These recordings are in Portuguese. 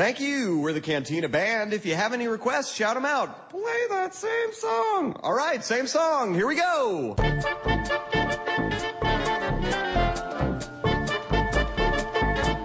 Thank you. We're the Cantina Band. If you have any requests, shout them out. Play that same song. All right, same song. Here we go.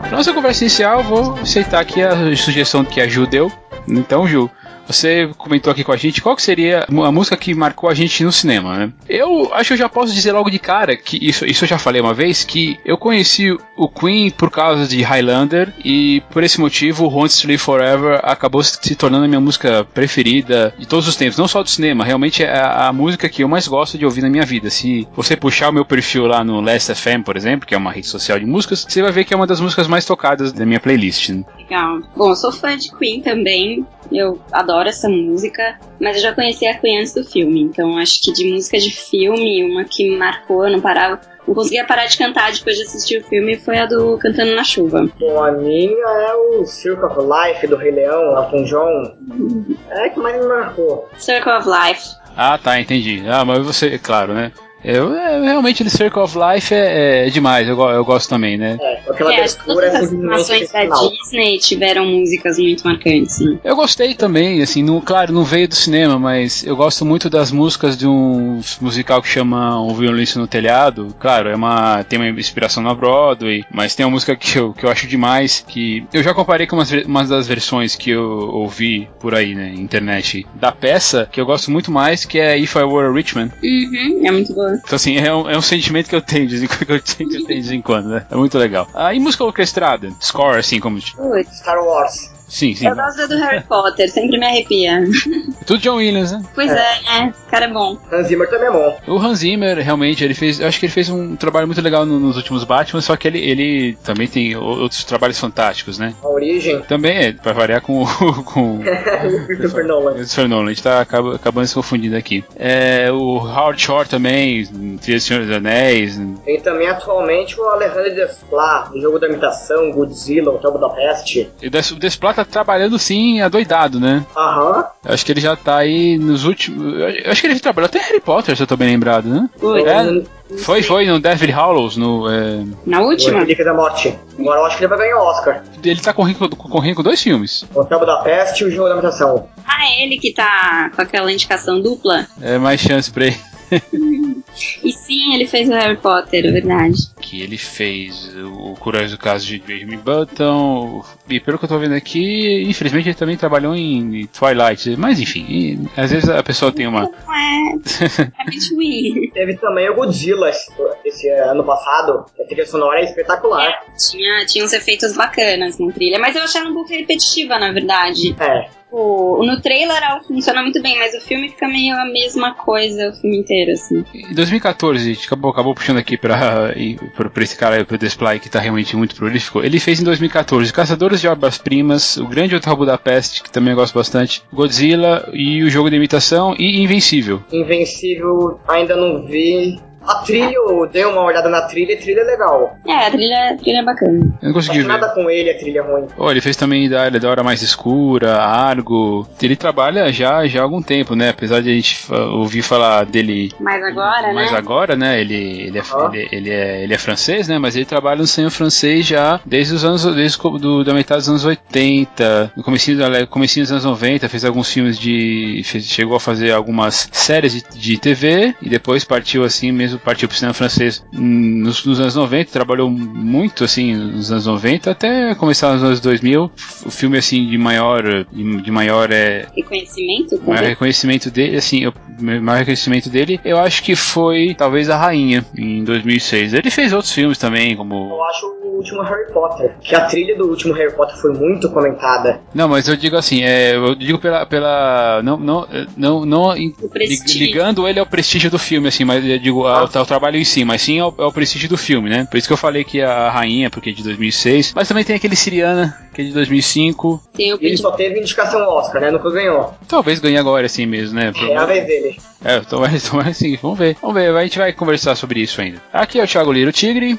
Nossa conversa inicial, vou aceitar aqui a sugestão que a Ju deu. Então, Ju, você comentou aqui com a gente qual que seria a música que marcou a gente no cinema, né? Eu acho que eu já posso dizer logo de cara que isso, isso eu já falei uma vez que eu conheci o Queen por causa de Highlander e por esse motivo to Live Forever acabou se tornando a minha música preferida de todos os tempos, não só do cinema, realmente é a, a música que eu mais gosto de ouvir na minha vida. Se você puxar o meu perfil lá no Last FM, por exemplo, que é uma rede social de músicas, você vai ver que é uma das músicas mais tocadas da minha playlist. Né? Legal. Bom, eu sou fã de Queen também. Eu adoro essa música, mas eu já conhecia a Queen antes do filme, então acho que de música de filme, uma que me marcou, eu não parava. Não conseguia parar de cantar depois de assistir o filme foi a do Cantando na Chuva. Bom, a minha é o Circle of Life do Rei Leão, Elton John. É que mais me marcou. Circle of Life. Ah, tá, entendi. Ah, mas você, claro, né? Eu, é, realmente, ele Circle of Life é, é demais, eu, eu, gosto também, né? É, aquela é, abertura todas as animações da Disney tiveram músicas muito marcantes. Né? Eu gostei também, assim, no, claro, não veio do cinema, mas eu gosto muito das músicas de um musical que chama O Violência no Telhado. Claro, é uma, tem uma inspiração na Broadway, mas tem uma música que eu, que eu acho demais, que eu já comparei com umas, umas das versões que eu ouvi por aí, né, internet, da peça, que eu gosto muito mais, que é If I Were a Rich Man. Uhum, é muito boa. Então, assim, é um, é um sentimento que eu tenho de, que eu tenho de vez em quando, né? É muito legal. Ah, e música orquestrada? Score, assim, como... Star Wars. Sim, sim. Eu gosto do Harry Potter, sempre me arrepia. Tudo John Williams, né? Pois é, é, é esse cara é bom. Hans Zimmer também é bom. O Hans Zimmer, realmente, ele fez. Eu acho que ele fez um trabalho muito legal no, nos últimos Batman, só que ele, ele também tem outros trabalhos fantásticos, né? A origem. Também é, pra variar com o. com o Christopher Nolan. Christopher Nolan, a gente tá acabando, acabando se confundindo aqui. É, o Howard Shore também, Trilha Senhor dos Anéis. Tem também atualmente o Alejandro Desplat, o jogo da imitação, Godzilla, o Hotel da Peste. E o Desplat tá trabalhando sim adoidado, né? Aham. Acho que ele já tá aí nos últimos. Acho que ele trabalhou até Harry Potter, se eu tô bem lembrado, né? Foi. É, foi, foi, no Deathly Hallows, no. É... Na última? Relíquia da Morte. Agora eu acho que ele vai ganhar o Oscar. Ele tá correndo, correndo com dois filmes. O Hotel da Peste e o Jogo da Imitação. Ah, é ele que tá com aquela indicação dupla? É mais chance pra ele. E sim, ele fez o Harry Potter, é verdade. Que ele fez o Curioso Caso de Benjamin Button. E pelo que eu tô vendo aqui, infelizmente ele também trabalhou em Twilight. Mas enfim, às vezes a pessoa tem uma. É, é. Teve também o Godzilla esse ano passado. A trilha sonora é espetacular. É, tinha, tinha uns efeitos bacanas na trilha, mas eu achei ela um pouco repetitiva, na verdade. É. Tipo, no trailer ela funciona muito bem, mas o filme fica meio a mesma coisa o filme inteiro, assim. Em 2014, a gente acabou, acabou puxando aqui pra, pra, pra esse cara, pro Display, que tá realmente muito prolífico. Ele fez em 2014 Caçadores de Obras-Primas, O Grande Hotel Budapeste, que também eu gosto bastante, Godzilla e o Jogo de Imitação e Invencível. Invencível ainda não vi. A trilha, eu dei uma olhada na trilha e a trilha é legal. É, a trilha, a trilha é bacana. Eu não consegui ver. nada com ele, a trilha é ruim. Oh, ele fez também da da Hora Mais Escura, Argo. Ele trabalha já, já há algum tempo, né? Apesar de a gente ouvir falar dele Mas agora, mais né? agora, né? Ele, ele, é, Ah. ele, ele é, ele é francês, né? Mas ele trabalha no cinema francês já desde os anos, desde do, da metade dos anos 80, no comecinho, da- comecinho dos anos 90, fez alguns filmes de, fez- chegou a fazer algumas séries de, de TV e depois partiu assim mesmo, partiu pro cinema francês nos, nos anos 90, trabalhou muito assim nos anos 90 até começar nos anos 2000. O filme assim de maior, de, maior é, Reconhecimento? o maior reconhecimento dele, assim, o maior reconhecimento dele, eu acho que foi talvez a Rainha, em 2006. Ele fez outros filmes também, como. Eu acho o último Harry Potter. Que a trilha do último Harry Potter foi muito comentada. Não, mas eu digo assim, é, eu digo pela. pela não, não, não, não ligando ele ao prestígio do filme, assim, mas eu digo ao, ao trabalho em si, mas sim ao, ao prestígio do filme, né? Por isso que eu falei que a Rainha, porque é de 2006, mas também tem aquele Siriana, que é de 2005. Tem o E ele só teve indicação ao Oscar, né? Nunca ganhou. Talvez ganhe agora, assim mesmo, né? É a vez dele. É, tomara, tomara sim, vamos ver. Vamos ver, a gente vai conversar sobre isso ainda. Aqui é o Thiago Liro Tigre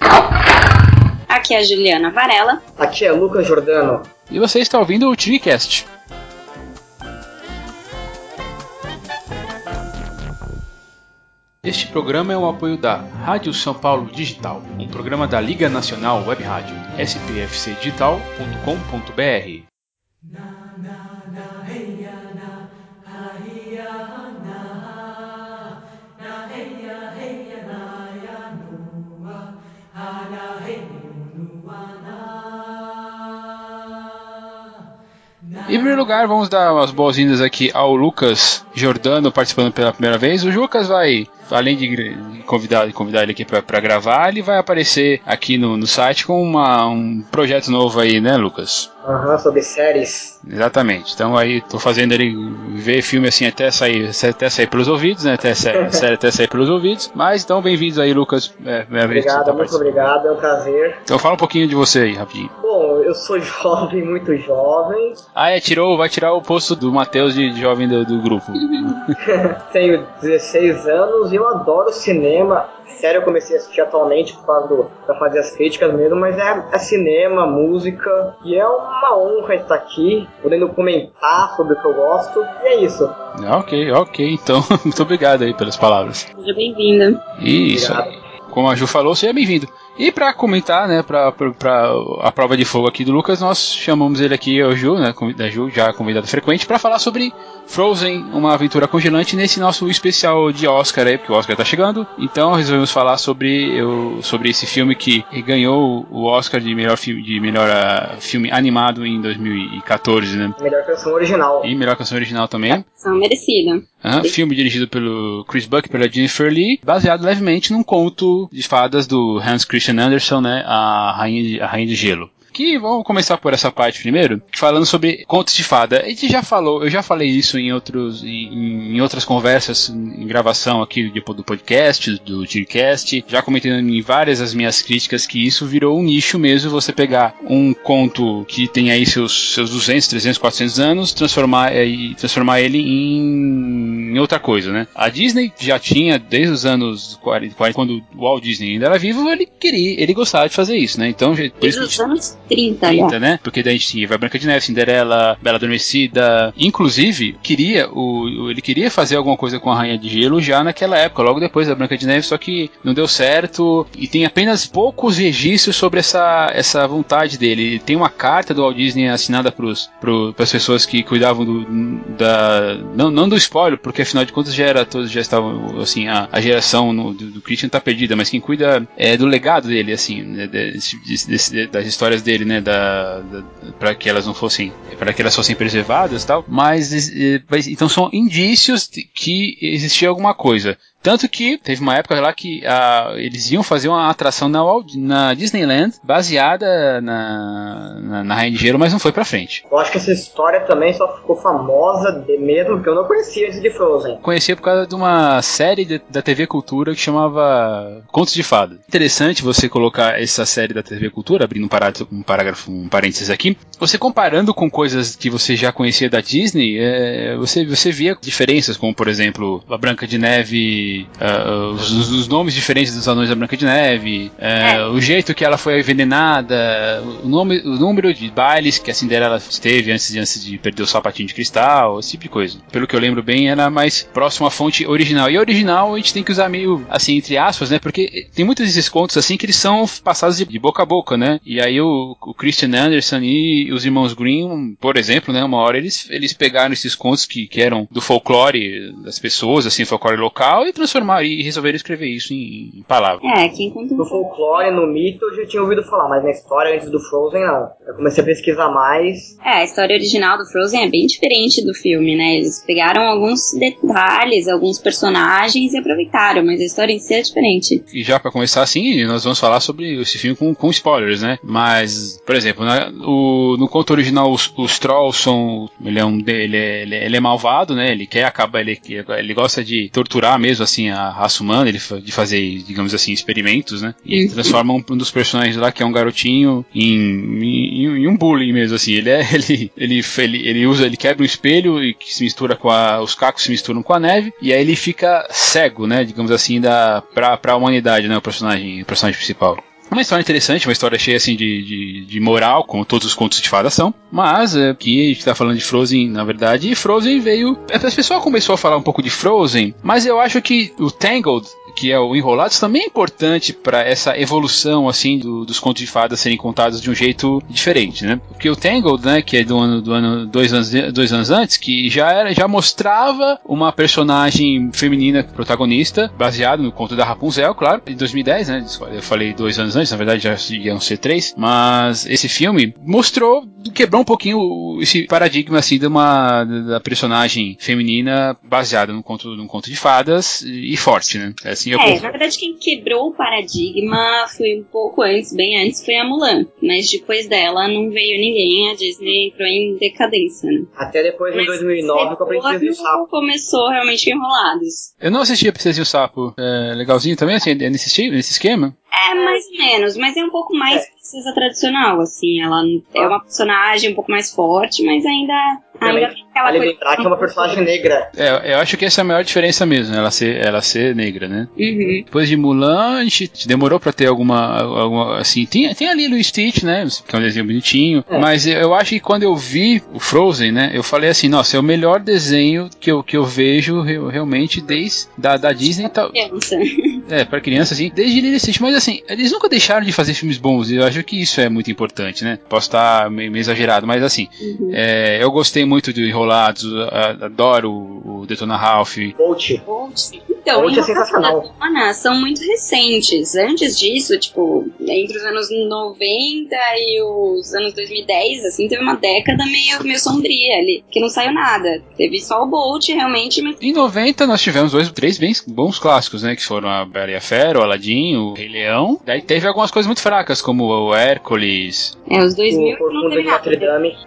Aqui é a Juliana Varela. Aqui é Lucas Jordano. e você está ouvindo o Tigrecast. Este programa é um apoio da Rádio São Paulo Digital, um programa da Liga Nacional Web Rádio, spfcdigital.com.br. Em primeiro lugar, vamos dar umas boas-vindas aqui ao Lucas Jordano participando pela primeira vez. O Lucas vai, além de convidar, convidar ele aqui para gravar, ele vai aparecer aqui no, no site com uma, um projeto novo aí, né, Lucas? Aham, uhum, sobre séries. Exatamente. Então aí tô fazendo ele ver filme assim até sair, até sair pelos ouvidos, né? Até sair, série até sair pelos ouvidos. Mas então bem-vindos aí, Lucas. É, obrigado, tá muito obrigado, é um prazer. Então fala um pouquinho de você aí, rapidinho. Bom, eu sou jovem, muito jovem. Ah, é, tirou, vai tirar o posto do Matheus de jovem do, do grupo. Tenho 16 anos e eu adoro cinema série eu comecei a assistir atualmente por causa do, pra fazer as críticas mesmo, mas é, é, cinema, música, e é uma honra estar aqui, podendo comentar sobre o que eu gosto, e é isso. Ok, ok, então, muito obrigado aí pelas palavras. Seja bem-vinda. Isso, obrigado. como a Ju falou, seja bem-vindo. E para comentar, né, para a prova de fogo aqui do Lucas, nós chamamos ele aqui, o Ju, né, da Ju, já convidado frequente, para falar sobre Frozen, uma aventura congelante, nesse nosso especial de Oscar aí, porque o Oscar tá chegando. Então resolvemos falar sobre, eu, sobre esse filme que ganhou o Oscar de melhor filme, de melhor uh, filme animado em 2014, né? Melhor canção original. E melhor canção original também. Canção merecida. Uh, filme dirigido pelo Chris Buck e pela Jennifer Lee, baseado levemente num conto de fadas do Hans Christian Anderson, né, a Rainha de, a Rainha de Gelo que vamos começar por essa parte primeiro, falando sobre contos de fada. A gente já falou, eu já falei isso em outros em, em outras conversas em gravação aqui do podcast, do Tiercast, já comentei em várias as minhas críticas que isso virou um nicho mesmo, você pegar um conto que tem aí seus, seus 200, 300, 400 anos, transformar, é, e transformar ele em, em outra coisa, né? A Disney já tinha, desde os anos 40, 40 quando o Walt Disney ainda era vivo, ele queria, ele gostava de fazer isso, né? Então, desde os 30, 30 né? Porque daí a gente tinha Branca de Neve, Cinderela, Bela Adormecida. Inclusive, queria o, ele queria fazer alguma coisa com a Rainha de Gelo já naquela época, logo depois da Branca de Neve, só que não deu certo e tem apenas poucos registros sobre essa, essa vontade dele. Tem uma carta do Walt Disney assinada para as pessoas que cuidavam do, da não, não do spoiler, porque afinal de contas já era todos já estavam assim a, a geração no, do, do Christian tá perdida, mas quem cuida é do legado dele assim, né, desse, desse, das histórias dele dele, né, da, da para que elas não fossem, para que elas fossem preservadas, tal. Mas então são indícios de que existia alguma coisa. Tanto que teve uma época lá que uh, eles iam fazer uma atração na, na Disneyland baseada na, na, na Rainha de Gelo, mas não foi pra frente. Eu acho que essa história também só ficou famosa de mesmo porque eu não conhecia antes de Frozen. Conhecia por causa de uma série de, da TV Cultura que chamava Contos de Fada. Interessante você colocar essa série da TV Cultura, abrindo um parágrafo, um, parágrafo, um parênteses aqui, você comparando com coisas que você já conhecia da Disney, é, você, você via diferenças, como por exemplo a Branca de Neve uh, os, os, nomes diferentes dos anões da Branca de Neve, uh, é. o jeito que ela foi envenenada, o, nome, o número de bailes que a Cinderela teve antes de, antes de perder o sapatinho de cristal, esse tipo de coisa. Pelo que eu lembro bem, era mais próximo à fonte original. E original a gente tem que usar meio assim, entre aspas, né? Porque tem muitos desses contos assim que eles são passados de, de boca a boca, né? E aí o, o, Christian Anderson e os irmãos Green, por exemplo, né? Uma hora eles, eles pegaram esses contos que, que eram do folclore das pessoas, assim, folclore local, e transformar e resolver escrever isso em, em palavras. É, quem conta No folclore, no mito, eu já tinha ouvido falar, mas na história antes do Frozen, não. Eu comecei a pesquisar mais. É, a história original do Frozen é bem diferente do filme, né? Eles pegaram alguns detalhes, alguns personagens e aproveitaram, mas a história em si é diferente. E já para começar assim, nós vamos falar sobre esse filme com, com spoilers, né? Mas, por exemplo, na, o, no conto original, os, os Trolls são. Ele é, um, ele, é, ele é malvado, né? Ele quer acabar, ele, ele gosta de torturar mesmo assim a raça humana, ele de fazer, digamos assim, experimentos, né? E ele transforma um, um dos personagens lá, que é um garotinho, em, em, em, um bullying mesmo, assim. Ele é, ele, ele, ele, ele usa, ele quebra um espelho e que se mistura com a, os cacos se misturam com a neve, e aí ele fica cego, né? Digamos assim, da, pra, pra humanidade, né? O personagem, o personagem principal. Uma história interessante, uma história cheia assim de, de, de moral, como todos os contos de fada são. Mas é, aqui a gente tá falando de Frozen, na verdade, e Frozen veio. A pessoa começou a falar um pouco de Frozen, mas eu acho que o Tangled que é o Enrolados, também é importante para essa evolução assim do, dos contos de fadas serem contados de um jeito diferente, né? Porque o Tangled, né, que é do ano do ano dois anos dois anos antes, que já era já mostrava uma personagem feminina protagonista baseado no conto da Rapunzel, claro, em 2010, né? Eu falei dois anos antes, na verdade já iam ser três, mas esse filme mostrou quebrou um pouquinho esse paradigma assim de uma da personagem feminina baseada no conto num conto de fadas e forte, né? É, assim, eu é na verdade quem quebrou o paradigma foi um pouco antes, bem antes, foi a Mulan, mas depois dela não veio ninguém, a Disney entrou em decadência, né? Até depois em 2009 com a Princesa e o Sapo. começou realmente enrolados. Eu não assisti a Princesa e o Sapo. É legalzinho também, assim, é nesse, nesse esquema? É, mais ou menos, mas é um pouco mais é. Princesa tradicional, assim. Ela é uma personagem um pouco mais forte, mas ainda Ainda tem aquela vale lembrar que é uma personagem negra. É, eu acho que essa é a maior diferença mesmo, ela ser, ela ser negra, né? Uhum. Depois de Mulan, a gente demorou pra ter alguma, alguma assim, tem, tem ali o Stitch, né? Que é um desenho bonitinho, é. mas eu acho que quando eu vi o Frozen, né? Eu falei assim, nossa, é o melhor desenho que eu, que eu vejo realmente desde da, da Disney. Tal. É, pra criança, assim, desde Lilo Stitch, mas assim, eles nunca deixaram de fazer filmes bons, e eu acho que isso é muito importante, né? Posso estar meio, meio exagerado, mas assim, uhum. é, eu gostei muito de Enrolados, adoro o Detona Ralph. Bolt. Então, Bolt é sensacional. Detona são muito recentes. Antes disso, tipo, entre os anos 90 e os anos 2010, assim, teve uma década meio, meio sombria ali, que não saiu nada. Teve só o Bolt, realmente. Mas... Em 90 nós tivemos dois, três bem bons clássicos, né, que foram a Bela e a Fera, o Aladdin, o Rei Leão. Daí teve algumas coisas muito fracas, como o Hércules. É, os 2000 o, não teve nada.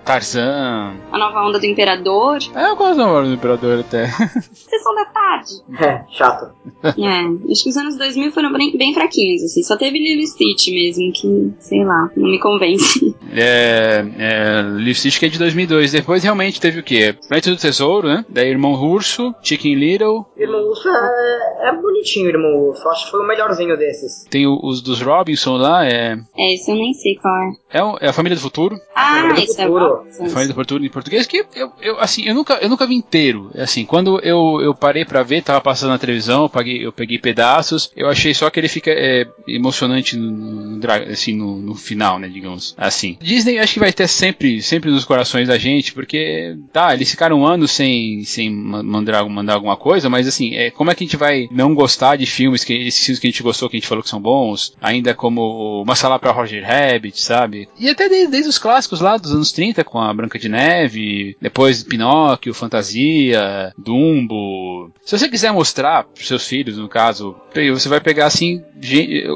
Tarzan. A nova onda do Imperador. É, eu gosto da Nova Onda do Imperador até. Sessão da tarde. É, chato. É, acho que os anos 2000 foram bem, bem fraquinhos, assim. Só teve Lilo Stitch mesmo, que, sei lá, não me convence. É, é Lilo Stitch que é de 2002. Depois realmente teve o quê? Planeta do Tesouro, né? Da Irmão Urso, Chicken Little. Irmão Urso é, é bonitinho, Irmão Urso. Acho que foi o melhorzinho desses. Tem o, os dos Robinson lá, é... É, isso eu nem sei qual é. É, é a Família do Futuro. Ah, isso é A Família do Futuro em português, que eu, eu, assim, eu nunca, eu nunca vi inteiro. Assim, quando eu, eu parei para ver, tava passando na televisão, eu, paguei, eu peguei pedaços, eu achei só que ele fica é, emocionante no, no, assim, no, no, final, né, digamos assim. Disney acho que vai ter sempre, sempre nos corações da gente, porque, tá, eles ficaram anos sem, sem mandar, mandar alguma coisa, mas assim, é, como é que a gente vai não gostar de filmes, que, esses filmes que a gente gostou, que a gente falou que são bons, ainda como Uma Sala pra Roger Rabbit, sabe? E até desde, desde os clássicos lá dos anos 30, com a Branca de Neve, depois Pinóquio, Fantasia, Dumbo. Se você quiser mostrar pros seus filhos, no caso, você vai pegar assim,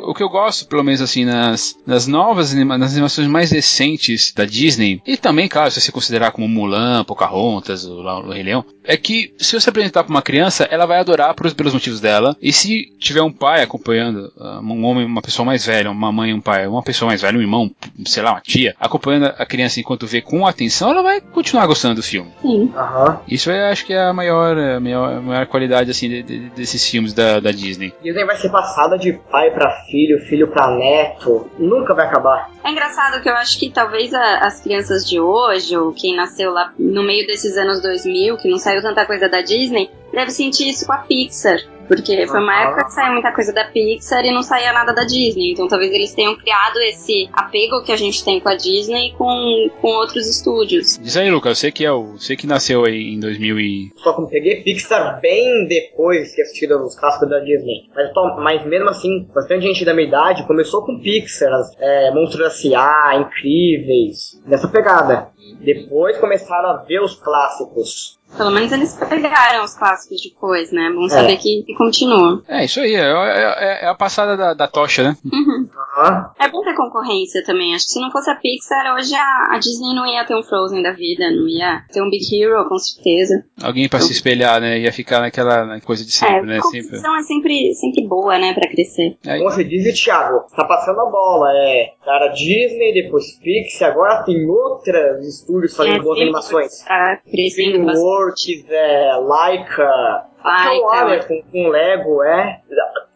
o que eu gosto, pelo menos assim, nas, nas novas nas animações mais recentes da Disney, e também, claro, se você considerar como Mulan, Pocahontas, o, o Rei Leão, é que se você apresentar para uma criança, ela vai adorar pelos motivos dela, e se tiver um pai acompanhando, ah, um homem, uma pessoa mais velha, uma mãe, um pai, uma pessoa mais velha, um irmão, sei lá, uma tia, acompanhando a criança enquanto vê com atenção, ela vai continuar gostando do filme. Sim. Uhum. Isso eu acho que é a maior, a maior, a maior qualidade assim de, de, desses filmes da, da Disney. Disney vai ser passada de pai para filho, filho para neto, nunca vai acabar. É engraçado que eu acho que talvez a, as crianças de hoje, ou quem nasceu lá no meio desses anos 2000, que não saiu tanta coisa da Disney, deve sentir isso com a Pixar. Porque foi uma época que saiu muita coisa da Pixar e não saía nada da Disney. Então talvez eles tenham criado esse apego que a gente tem com a Disney com, com outros estúdios. Diz aí, Lucas, você que é o. Você que nasceu aí em 2000 e. Só que eu peguei Pixar bem depois que assistiram os clássicos da Disney. Mas, mas mesmo assim, bastante gente da minha idade começou com Pixar, é, Monstros S.A., Incríveis, nessa pegada. Depois começaram a ver os clássicos. Pelo menos eles pegaram os clássicos depois, né? Bom saber é. que, que continua. É, isso aí. É, é, é a passada da, da tocha, né? Uhum. É bom ter concorrência também. Acho que se não fosse a Pixar, hoje a, a, Disney não ia ter um Frozen da vida, não ia ter um Big Hero, com certeza. Alguém pra então, se espelhar, né? Ia ficar naquela coisa de sempre, é, né? A competição é sempre, sempre boa, né? Pra crescer. É, Como você diz, Thiago, tá passando a bola. É, era Disney, depois Pixar, agora tem outros estúdios fazendo é, boas animações. Tá DreamWorks, é, Laika, Laika. com, com Lego, é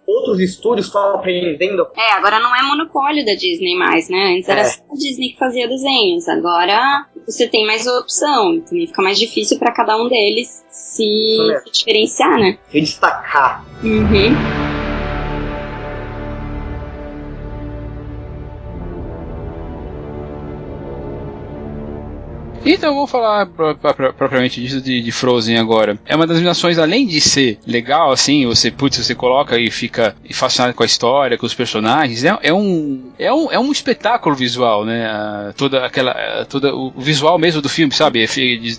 outros estúdios estão aprendendo. É, agora não é monopólio da Disney mais, né? Antes era é. só a Disney que fazia desenhos. Agora você tem mais opção. Então fica mais difícil para cada um deles se, se diferenciar, né? Se destacar. Uhum. Então vou falar pro, pro, propriamente disso de, de, Frozen agora. É uma das animações, além de ser legal, assim, você, putz, você coloca e fica fascinado com a história, com os personagens, é, é, um, é, um, é um espetáculo visual, né? toda aquela. Toda, o visual mesmo do filme, sabe? É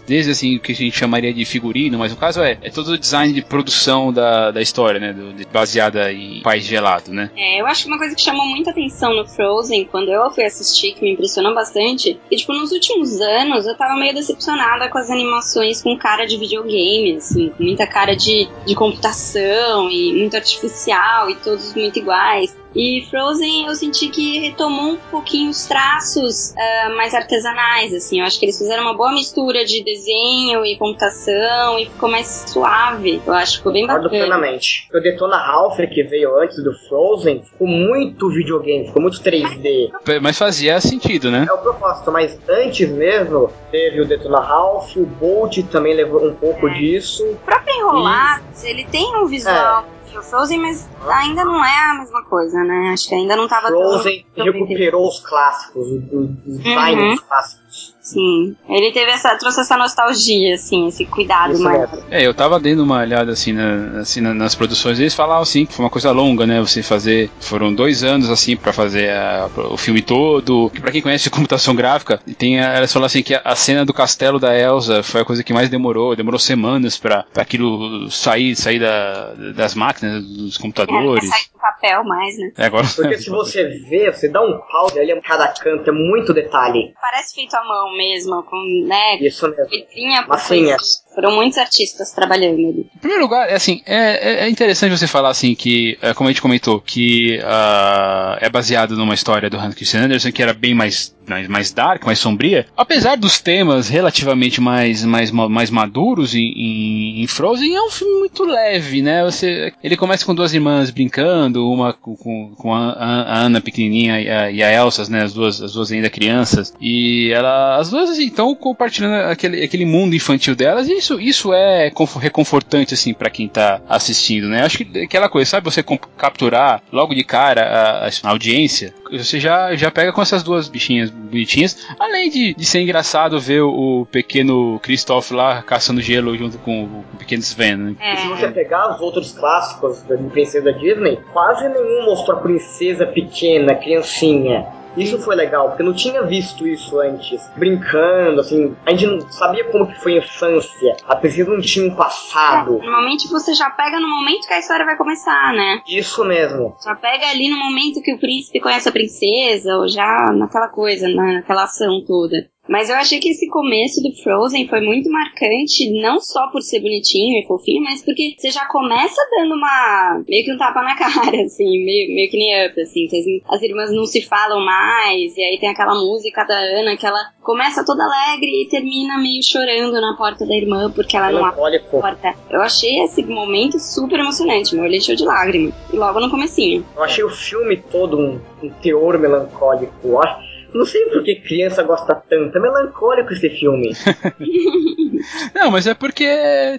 desde assim o que a gente chamaria de figurino, mas no caso é, é todo o design de produção da, da história, né? Do, de, baseada em País Gelado, né? É, eu acho que uma coisa que chamou muita atenção no Frozen, quando eu fui assistir, que me impressionou bastante, e tipo, nos últimos anos eu tava meio decepcionada com as animações com cara de videogame, assim, com muita cara de, de computação e muito artificial e todos muito iguais. E Frozen eu senti que retomou um pouquinho os traços uh, mais artesanais, assim. Eu acho que eles fizeram uma boa mistura de desenho e computação e ficou mais suave. Eu acho que ficou bem Concordo bacana. plenamente. O Detona Ralph, que veio antes do Frozen, ficou muito videogame, ficou muito 3D. Mas fazia sentido, né? É o propósito, mas antes mesmo teve o Detona Ralph, o Bolt também levou um pouco é. disso. O próprio Enrolados, e... ele tem um visual... É o Frozen, mas ainda não é a mesma coisa, né? Acho que ainda não tava Frozen recuperou os clássicos, os designs uhum. clássicos. Sim. Ele teve essa, trouxe essa nostalgia, assim, esse cuidado Isso maior. É, eu tava dando uma olhada assim, na, assim nas produções, eles falavam assim que foi uma coisa longa, né? Você fazer. Foram dois anos assim para fazer a, o filme todo. Para quem conhece computação gráfica, tem a, elas falam assim que a, a, cena do castelo da Elsa foi a coisa que mais demorou, demorou semanas para aquilo sair, sair da, das máquinas, dos computadores. É, do papel mais, né? É, agora, Porque se você vê, você dá um pause ali, cada canto é muito detalhe. Parece feito à mão mesmo, com, né? Isso mesmo. Letrinha por Massinha. Foram muitos artistas trabalhando ali. Em primeiro lugar, é assim, é, é interessante você falar assim que, é, como a gente comentou, que uh, é baseado numa história do Hans Christian Andersen que era bem mais, mais, dark, mais sombria. Apesar dos temas relativamente mais, mais, mais maduros em, em, em, Frozen, é um filme muito leve, né? Você, ele começa com duas irmãs brincando, uma com, com, a, a, Ana pequenininha e a, e a Elsa, né? As duas, as duas ainda crianças. E ela, as duas assim, estão compartilhando aquele, aquele mundo infantil delas e isso, isso é reconfortante, assim, para quem tá assistindo, né? Acho que aquela coisa, sabe, você capturar logo de cara a, a, audiência, você já, já pega com essas duas bichinhas bonitinhas, além de, de ser engraçado ver o, o pequeno Christoph lá caçando gelo junto com o, o pequeno Sven, né? É. Se você pegar os outros clássicos da princesa Disney, quase nenhum mostrou a princesa pequena, criancinha. Isso foi legal, porque eu não tinha visto isso antes. Brincando, assim, a gente não sabia como que foi a infância. A princesa não tinha um passado. É, normalmente você já pega no momento que a história vai começar, né? Isso mesmo. Já pega ali no momento que o príncipe conhece a princesa, ou já naquela coisa, naquela ação toda. Mas eu achei que esse começo do Frozen foi muito marcante, não só por ser bonitinho e fofinho, mas porque você já começa dando uma. meio que um tapa na cara, assim, meio, meio que nem up, assim, que as, as irmãs não se falam mais, e aí tem aquela música da Ana que ela começa toda alegre e termina meio chorando na porta da irmã porque ela não abre a porta. Eu achei esse momento super emocionante, meu olho encheu de lágrimas. E logo no comecinho. Eu achei o filme todo um, um teor melancólico. Eu acho não sei por que criança gosta tanto. É melancólico esse filme. Não, mas é porque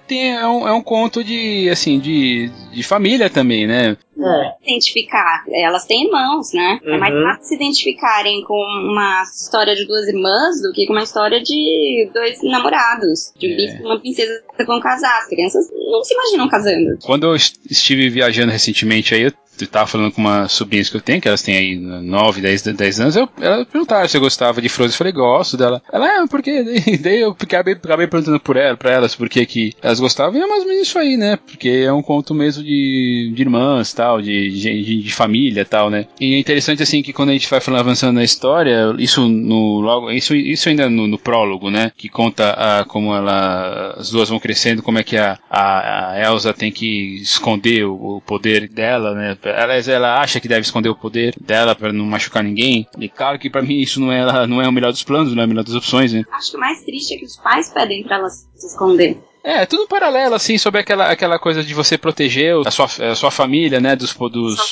tem, é, um, é um conto de, assim, de, de família também, né? É. Identificar. Elas têm irmãos, né? Uhum. É mais uhum. fácil se identificarem com uma história de duas irmãs do que com uma história de dois namorados. De um é. uma princesa que vão casar. As crianças não se imaginam casando. Quando eu estive viajando recentemente aí, eu tava falando com uma sobrinhas que eu tenho, que elas têm aí 9, 10, 10 anos, eu, ela perguntaram se eu gostava de Frozen, eu falei, gosto dela. Ela, é, por quê? Daí eu acabei, acabei perguntando por ela, pra elas, por que que elas gostavam, e é mais ou menos isso aí, né? Porque é um conto mesmo de, de irmãs, tal, de, de, de família, tal, né? E é interessante, assim, que quando a gente vai falando, avançando na história, isso no, logo, isso, isso ainda no, no prólogo, né? Que conta a, como ela, as duas vão crescendo, como é que a, a, a Elsa tem que esconder o, o poder dela, né? Ela, ela acha que deve esconder o poder dela para não machucar ninguém. E claro que para mim isso não é, não é o melhor dos planos, não é a melhor das opções, né? Acho que o mais triste é que os pais pedem para ela se esconder. É, tudo paralelo, assim, sobre aquela, aquela coisa de você proteger a sua, a sua família, né, dos... dos...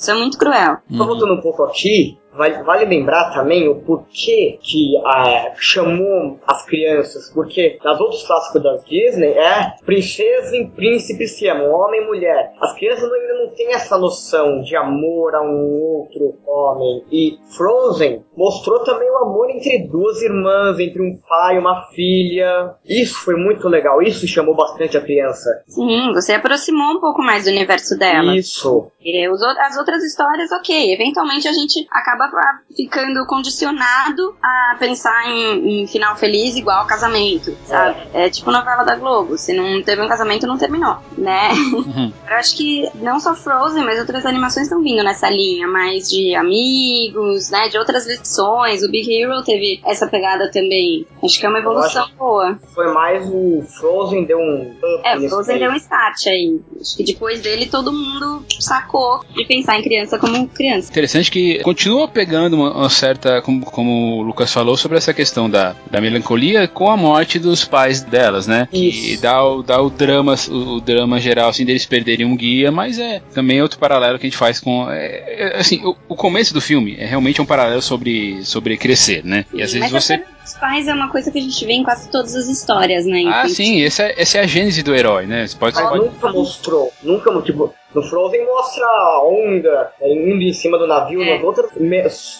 Isso é muito cruel. Só voltando um pouco aqui, Vale, vale, lembrar também o porquê que uh, chamou as crianças, porque nas outros clássicos da Disney é princesa e príncipe se amam, homem e mulher. As crianças ainda não têm essa noção de amor a um outro homem. E Frozen mostrou também o amor entre duas irmãs, entre um pai e uma filha. Isso foi muito legal, isso chamou bastante a criança. Sim, você aproximou um pouco mais do universo dela. Isso. E as outras histórias, ok, eventualmente a gente acaba acaba ficando condicionado a pensar em, em final feliz igual casamento, sabe? É. é. tipo novela da Globo. Se não teve um casamento, não terminou, né? Uhum. Eu acho que não só Frozen, mas outras animações estão vindo nessa linha, mais de amigos, né? De outras lições. O Big Hero teve essa pegada também. Acho que é uma evolução boa. Foi mais o Frozen deu um É, o Frozen deu um start aí. Acho que depois dele todo mundo sacou de pensar em criança como criança. Interessante que continua pegando uma, uma certa, como, como, o Lucas falou, sobre essa questão da, da melancolia com a morte dos pais delas, né? Isso. Que dá o, dá o drama, o, drama geral, assim, deles perderem um guia, mas é também outro paralelo que a gente faz com. É, é, assim, o, o, começo do filme é realmente um paralelo sobre, sobre crescer, né? E às vezes mas você. Os pais é uma coisa que a gente vê em quase todas as histórias, né? Ah, sim, essa é, essa é a gênese do herói, né? Você pode, pode... nunca mostrou, nunca, tipo, no Frozen mostra a onda né, indo em cima do navio, é. nas outras,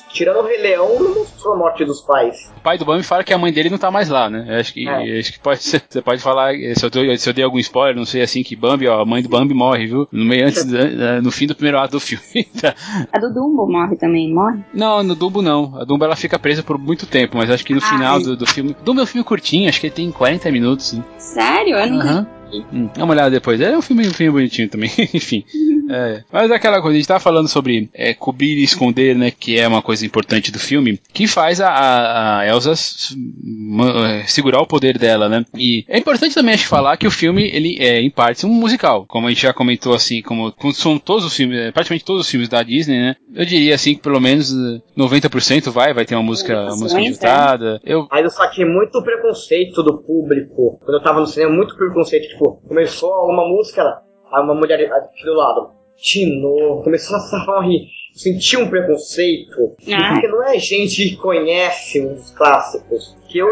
tirando o Rei Leão, não mostrou a morte dos pais. O pai do Bambi fala que a mãe dele não tá mais lá, né? Acho que, é. acho que pode ser, você pode falar, se eu, dei, se eu dei algum spoiler, não sei assim, que Bambi, ó, a mãe do Bambi morre, viu? No meio antes, no fim do primeiro ato do filme. Tá. A do Dumbo morre também, morre? Não, no Dumbo não. A Dumbo ela fica presa por muito tempo, mas acho que no ah, final do, do filme. É um filme curtinho, acho que ele tem 40 minutos. Né? Sério? Eu não uhum. Hum, dá uma olhada depois. É um filme, um filme bonitinho também, enfim. É. Mas é aquela coisa, a gente tava falando sobre é, cobrir e esconder, né? Que é uma coisa importante do filme, que faz a, a Elsa é, segurar o poder dela, né? E é importante também acho falar que o filme, ele é em parte um musical. Como a gente já comentou assim, como, como são todos os filmes, é, praticamente todos os filmes da Disney, né? Eu diria assim que pelo menos 90% vai, vai ter uma música, uma música agitada. Eu... Mas eu saquei muito preconceito do público. Quando eu tava no cinema, muito preconceito. Tipo, começou uma música, uma mulher aqui do lado de novo, começou a rir. Senti um preconceito, ah. porque não é gente que conhece os clássicos. Que eu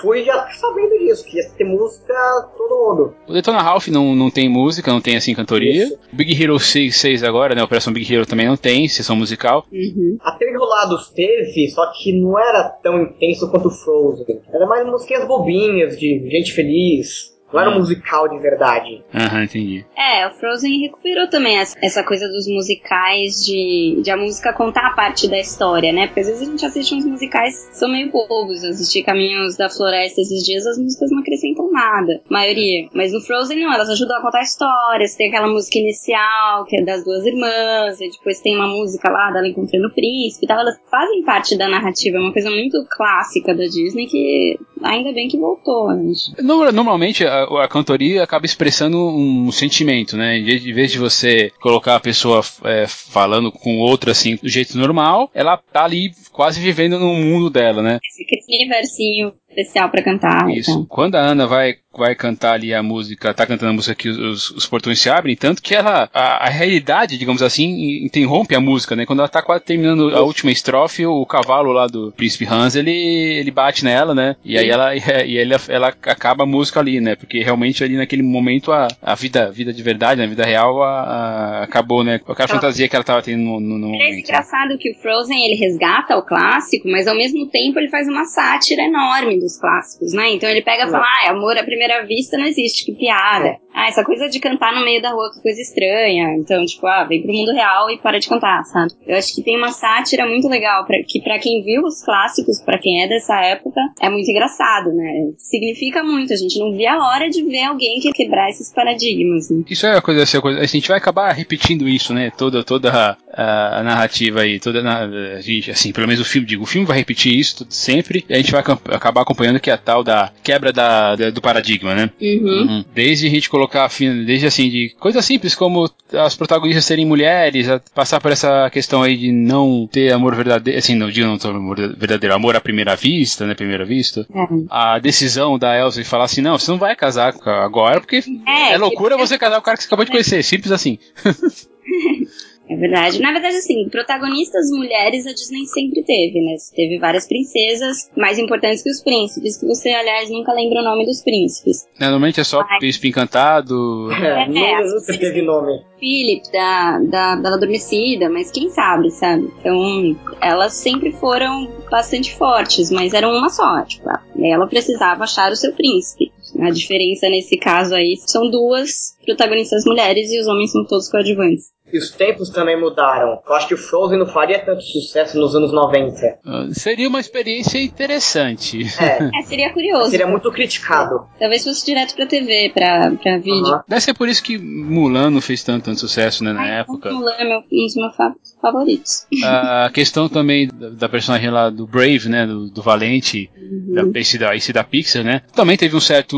fui já sabendo disso, que ia ter música todo mundo. O Detona Ralph não, não tem música, não tem assim cantoria. Isso. Big Hero 6, 6 agora, né? Operação Big Hero também não tem, sessão musical. Uhum. Até Enrolados teve, só que não era tão intenso quanto Frozen. Era mais musiquinhas bobinhas, de gente feliz. Não era um musical de verdade. Aham, entendi. É, o Frozen recuperou também essa coisa dos musicais de, de a música contar a parte da história, né? Porque às vezes a gente assiste uns musicais que são meio bobos. Eu assisti Caminhos da Floresta esses dias, as músicas não acrescentam nada. A maioria. Mas no Frozen não, elas ajudam a contar histórias. Tem aquela música inicial, que é das duas irmãs, e depois tem uma música lá dela encontrando o príncipe e tal. Elas fazem parte da narrativa. É uma coisa muito clássica da Disney que ainda bem que voltou, gente. Normalmente, a, cantoria acaba expressando um sentimento, né? Em vez de você colocar a pessoa é, falando com outra assim do jeito normal, ela tá ali quase vivendo no mundo dela, né? Esse universinho especial para cantar. Isso. Então. Quando a Ana vai vai cantar ali a música, tá cantando a música que os, os portões se abrem, tanto que ela, a, a, realidade, digamos assim, interrompe a música, né? Quando ela tá quase terminando a última estrofe, o cavalo lá do Príncipe Hans, ele, ele bate nela, né? E aí ela, e ela, ela acaba a música ali, né? Porque realmente ali naquele momento a, a vida, vida de verdade, né? a vida real, a, a, acabou, né? Aquela então, fantasia que ela tava tendo no, no, no É né? engraçado que o Frozen, ele resgata o clássico, mas ao mesmo tempo ele faz uma sátira enorme dos clássicos, né? Então ele pega e fala, ah, amor à primeira vista não existe, que piada. É. Ah, essa coisa de cantar no meio da rua, que coisa estranha. Então, tipo, ah, vem pro mundo real e para de cantar, sabe? Eu acho que tem uma sátira muito legal, pra, que para quem viu os clássicos, para quem é dessa época, é muito engraçado, né? Significa muito, a gente não via a hora de ver alguém que quebrar esses paradigmas. Né? Isso é a coisa, assim, a gente vai acabar repetindo isso, né? Toda, toda a, narrativa aí, toda a, gente, assim, pelo menos o filme, digo, o filme vai repetir isso sempre, e a gente vai acabar acompanhando que é a tal da quebra da, da do paradigma, né? Uhum. Uhum. Desde a gente colocar, desde assim, de coisas simples como as protagonistas serem mulheres, passar por essa questão aí de não ter amor verdadeiro, assim, não digo não ter amor verdadeiro, amor à primeira vista, né? Primeira vista. Uhum. A decisão da Elsa de falar assim, não, você não vai casar agora, porque é, é loucura você casar com o cara que você acabou de conhecer, simples assim. É verdade. Na verdade, assim, protagonistas mulheres a Disney sempre teve, né? Teve várias princesas mais importantes que os príncipes, que você, aliás, nunca lembra o nome dos príncipes. Normalmente é só príncipe encantado. É, É, nunca teve nome. Philip, da, da Bela Adormecida, mas quem sabe, sabe? Então, elas sempre foram bastante fortes, mas eram uma só, tipo, ela precisava achar o seu príncipe. A diferença nesse caso aí são duas protagonistas mulheres e os homens são todos coadjuvantes. E os tempos também mudaram. Eu acho que o Frozen não faria tanto sucesso nos anos 90. Ah, Seria uma experiência interessante. É, É, seria curioso. seria muito criticado. Talvez fosse direto pra TV, pra, pra vídeo. Aham. Deve ser por isso que Mulan não fez tanto, tanto sucesso né, na Ai, época. Mulan é meu, um dos meus fa- favoritos. A questão também da, personagem lá do Brave, né, do, do Valente, Uhum. da, esse, da, esse da Pixar, né, também teve um certo,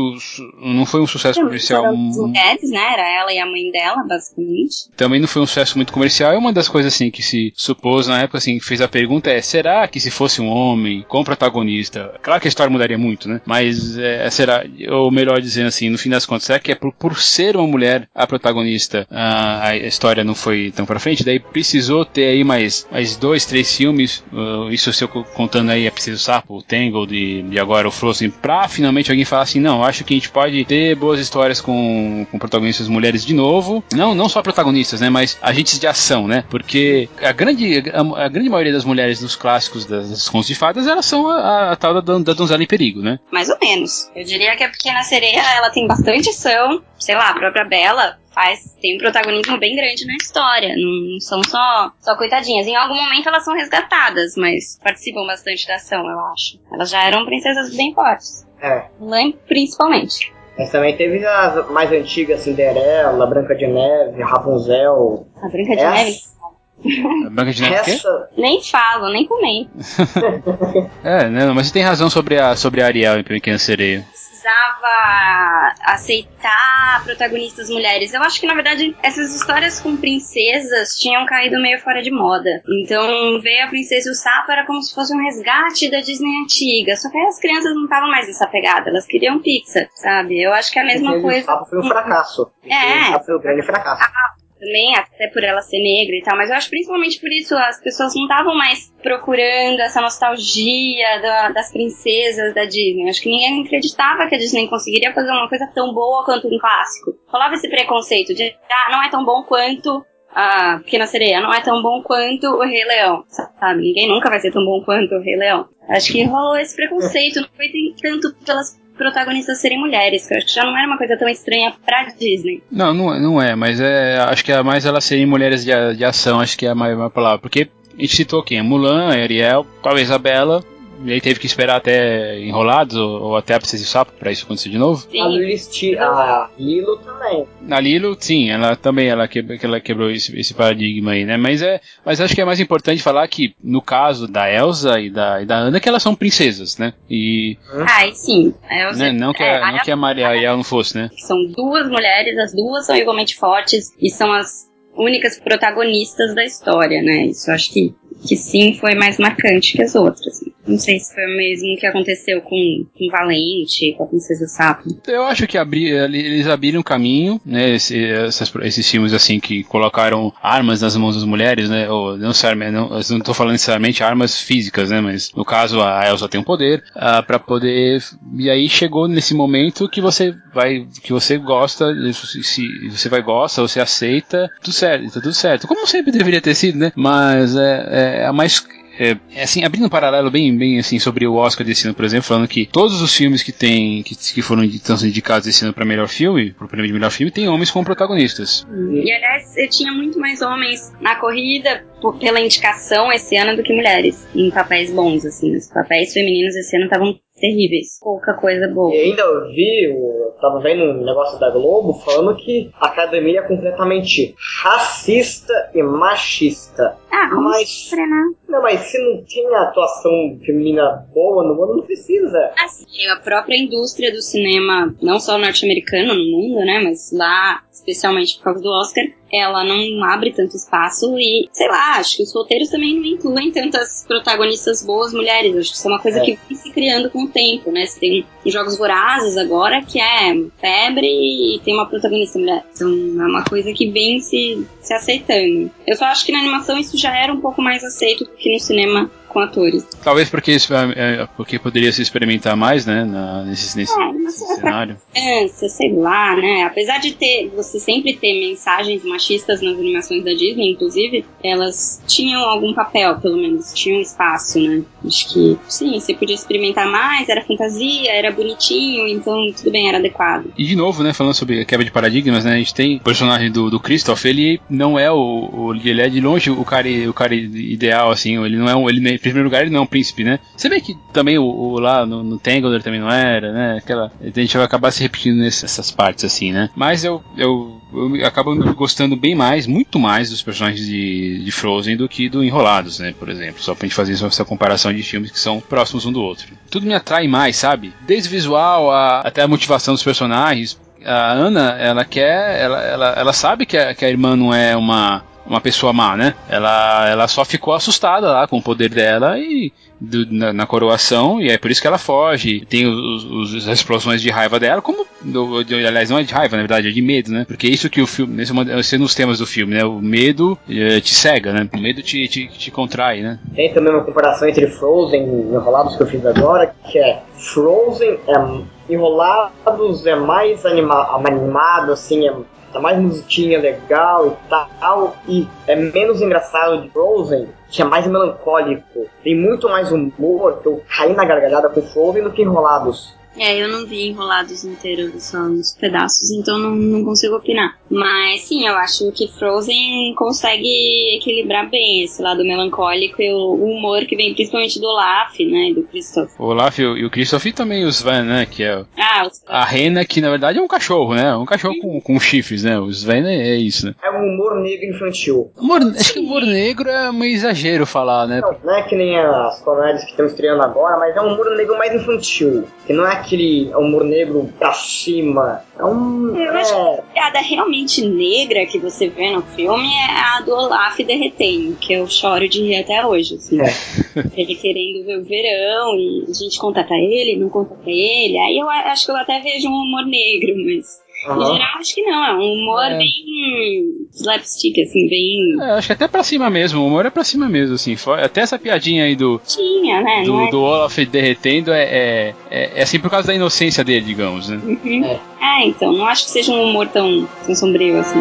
não foi um sucesso comercial, Foram as um- mulheres, né? Era ela e a mãe dela, basicamente. também não foi um sucesso muito comercial, é uma das coisas assim que se supôs na época, assim, que fez a pergunta é, será que se fosse um homem com protagonista, claro que a história mudaria muito, né, mas é, será, ou melhor dizendo assim, no fim das contas, será que é por, por ser uma mulher a protagonista, a, a história não foi tão pra frente, daí precisou ter aí mais, mais dois, três filmes, uh, isso se eu co- contando aí Princesa do Sapo, o Tangled e, e agora o Frozen, pra finalmente alguém falar assim, não, acho que a gente pode ter boas histórias com, com protagonistas mulheres de novo, não, não só protagonistas, né, mas agentes de ação, né, porque a grande, a, a grande maioria das mulheres dos clássicos das, das contos de fadas, elas são a, a- tal da, da donzela em perigo, né. Mais ou menos. Eu diria que a Pequena Sereia, ela tem bastante ação. Sei lá, a própria Bela faz, tem um protagonismo bem grande na história. Não, não são só, só coitadinhas. Em algum momento elas são resgatadas, mas participam bastante da ação, eu acho. Elas já eram princesas bem fortes. É. Mulan, principalmente. Mas também teve as mais antigas, Cinderela, Branca de Neve, Rapunzel. A Branca de Essa- Neve. A Branca de Neve? Essa, Nem falo, nem comento. É, né, mas você tem razão sobre a, sobre a Ariel em Pequena Sereia. Precisava aceitar protagonistas mulheres. Eu acho que, na verdade, essas histórias com princesas tinham caído meio fora de moda. Então, ver a Princesa e o Sapo era como se fosse um resgate da Disney antiga. Só que aí as crianças não estavam mais nessa pegada, elas queriam Pixar, sabe? Eu acho que é a mesma e o coisa. Sapo foi um fracasso. É. O Sapo foi um grande fracasso. Também, até por ela ser negra e tal, mas eu acho principalmente por isso as pessoas não estavam mais procurando essa nostalgia da- das princesas da Disney. Acho que ninguém acreditava que a Disney conseguiria fazer uma coisa tão boa quanto um clássico. Rolava esse preconceito de, ah, não é tão bom quanto a Pequena Sereia, não é tão bom quanto o Rei Leão, sabe? Ninguém nunca vai ser tão bom quanto o Rei Leão. Acho que rolou esse preconceito, não foi tanto pelas protagonistas serem mulheres, que eu acho que já não era uma coisa tão estranha pra Disney. Não, não é, não é mas é, acho que é mais elas serem mulheres de, de ação, acho que é a maior palavra. Porque a gente citou quem? Mulan, Ariel, talvez a Bela, e aí teve que esperar até Enrolados ou, ou até a Princesa e o Sapo pra isso acontecer de novo. Sim. A, Listi, a Lilo também. Na Lilo, sim, ela também ela quebrou, ela quebrou esse, esse paradigma aí, né? Mas é, mas acho que é mais importante falar que no caso da Elsa e da, e da Ana que elas são princesas, né? E Ah, e sim. Eu né, não que é, a, não que a Maria Ariel não fosse, né? São duas mulheres, as duas são igualmente fortes e são as únicas protagonistas da história, né? Isso acho que, que sim foi mais marcante que as outras. Não sei se foi o mesmo que aconteceu com, com Valente, com a Princesa Sapo. Eu acho que abri, eles abriram caminho, né? esse- essas- esses filmes assim que colocaram armas nas mãos das mulheres, né? Ou não, não, não falando necessariamente armas físicas, né? Mas no caso a Elsa tem um poder ah, para poder e aí chegou nesse momento que você vai, que você gosta, se, você vai gosta, você aceita, tudo certo, tá tudo certo. Como sempre deveria ter sido, né? Mas é, é a mais é, é assim, abrindo um paralelo bem, bem assim sobre o Oscar desse ano, por exemplo, falando que todos os filmes que tem, que, que foram indicados esse ano para melhor filme, pro prêmio de melhor filme, tem homens como protagonistas. E aliás, eu tinha muito mais homens na corrida pela indicação esse ano do que mulheres em papéis bons, assim. Os papéis femininos esse ano estavam terríveis. Pouca coisa boa. E ainda eu vi, eu tava vendo um negócio da Globo falando que a academia é completamente racista e machista. Ah, Mas-? Não, mas se não tinha atuação feminina boa no ano, não precisa. Assim, a própria indústria do cinema, não só norte-americano no mundo, né, mas lá especialmente por causa do Oscar, ela não abre tanto espaço e, sei lá, acho que os roteiros também não incluem tantas protagonistas boas mulheres. Acho que isso é uma coisa é. que vem se criando com o tempo, né? Você tem Jogos Vorazes agora, que é febre e tem uma protagonista mulher. Então é uma coisa que vem se, se aceitando. Eu só acho que na animação isso já era um pouco mais aceito do que no cinema com atores. Talvez porque, isso, é, é, porque poderia se experimentar mais, né, na, nesse, nesse, é, nesse é cenário. Criança, sei lá, né, apesar de ter, você sempre ter mensagens machistas nas animações da Disney, inclusive, elas tinham algum papel, pelo menos, tinham espaço, né, acho que, sim, você podia experimentar mais, era fantasia, era bonitinho, então tudo bem, era adequado. E de novo, né, falando sobre quebra de paradigmas, né, a gente tem o personagem do, do Christoph, ele não é o, o ele é de longe o cara, o cara ideal, assim, ele não é um, ele primeiro lugar ele não é um príncipe, né? Você vê que também o, o lá no, no Tangler também não era, né? Aquela, a gente vai acabar se repetindo nessas partes assim, né? Mas eu, eu, eu acabo gostando bem mais, muito mais dos personagens de, de Frozen do que do Enrolados, né? Por exemplo, só pra gente fazer essa comparação de filmes que são próximos um do outro. Tudo me atrai mais, sabe? Desde o visual a, até a motivação dos personagens. A Ana, ela quer, ela, ela, ela sabe que a, que a irmã não é uma uma pessoa má, né? Ela, ela só ficou assustada lá com o poder dela e do, na, na, coroação, e é por isso que ela foge. Tem os, os, as explosões de raiva dela, como. Do, aliás, não é de raiva, na verdade, é de medo, né? Porque é isso que o filme. Esse é um dos temas do filme, né? O medo é, te cega, né? O medo te, te, te contrai, né? Tem também uma comparação entre Frozen e Enrolados que eu fiz agora, que é Frozen é. Enrolados é mais anima, animado, assim, é tá mais musiquinha legal e tal, e é menos engraçado de Frozen, que é mais melancólico. Tem muito mais humor, que eu caí na gargalhada com Frozen do que Enrolados. É, eu não vi enrolados inteiros, só uns pedaços, então não, não consigo opinar. Mas sim, eu acho que Frozen consegue equilibrar bem esse lado melancólico e o humor que vem principalmente do Olaf, né? Do Christoph. O Olaf e o Christoph e também o Sven, né? Que é ah, a rena, que na verdade é um cachorro, né? Um cachorro com, com chifres, né? O Sven é, é isso, né? É um humor negro infantil. Humor, acho que humor negro é um exagero falar, né? Não, não é que nem as comédias que estão estreando agora, mas é um humor negro mais infantil. Que não é aquele humor negro pra cima. É um. Eu é... acho que a piada realmente negra que você vê no filme é a do Olaf derretendo, que eu choro de rir até hoje. Assim. É. Ele querendo ver o verão e a gente conta pra ele, não conta pra ele. Aí eu acho que eu até vejo um humor negro, mas. Uhum. Em geral, acho que não. É um humor é. bem slapstick, assim, bem. É, acho que até pra cima mesmo. O humor é pra cima mesmo, assim. Até essa piadinha aí do. Tinha, né? Do, é... do Olaf derretendo é, é, é, é, assim por causa da inocência dele, digamos, né? Uhum. É. é, então. Não acho que seja um humor tão, tão sombrio assim.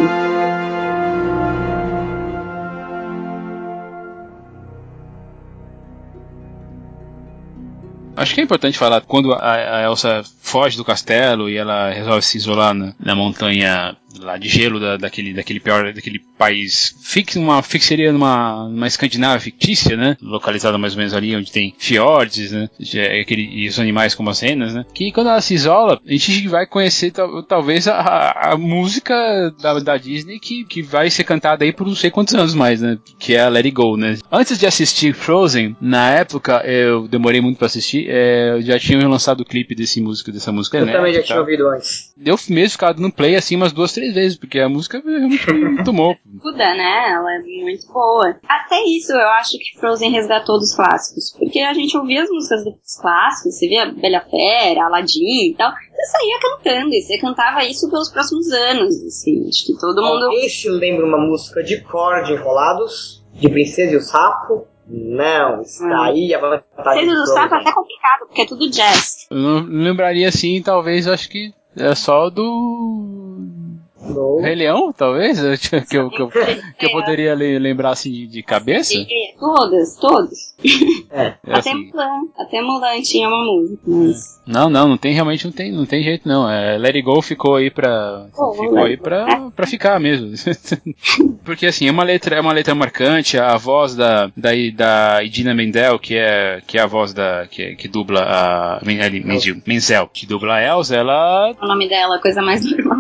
Acho que é importante falar quando a, a Elsa foge do castelo e ela resolve se isolar na, na montanha lá de gelo da, daquele, daquele pior daquele país fix, uma fixeria numa, numa Escandinávia fictícia, né? Localizada mais ou menos ali onde tem fiordes, né? É aquele, e os animais como as renas, né? Que quando ela se isola, a gente vai conhecer tal, talvez a, a música da, da Disney que, que vai ser cantada aí por não sei quantos anos mais, né? Que é a Let It Go, né? Antes de assistir Frozen, na época eu demorei muito para assistir, é, eu já tinha lançado o clipe desse música, dessa música. Eu né, também já tinha ouvido antes. Deu mesmo ficado no play assim umas duas, três vezes, porque a música realmente me tomou. Muda, né? Ela é muito boa. Até isso eu acho que Frozen resgatou dos clássicos. Porque a gente ouvia as músicas dos clássicos, você via Bela Fera, Aladdin e tal. Você saía cantando, e você cantava isso pelos próximos anos, assim. Acho que todo mundo. Alguém se lembra uma música de cor de enrolados? De Princesa e o Sapo? Não, está hum. aí a vantagem. Princesa do Sapo é até complicado, porque é tudo jazz. Eu não lembraria assim, talvez, acho que é só do não. Rei Leão, talvez? que, eu, que, eu, que eu poderia lembrar assim de cabeça? Todas, todos. É. é até assim. Mulan. Até Mulan tinha uma música, mas. Não, não, não tem realmente não tem, não tem jeito não. É, Let It Go ficou aí pra. Oh, ficou aí pra, pra ficar mesmo. Porque assim, é uma letra, é uma letra marcante, a voz da, da, da Idina Mendel, que é, que é a voz da. que, que dubla a. Menzel, que dubla a Elsa, ela. O nome dela, coisa mais normal.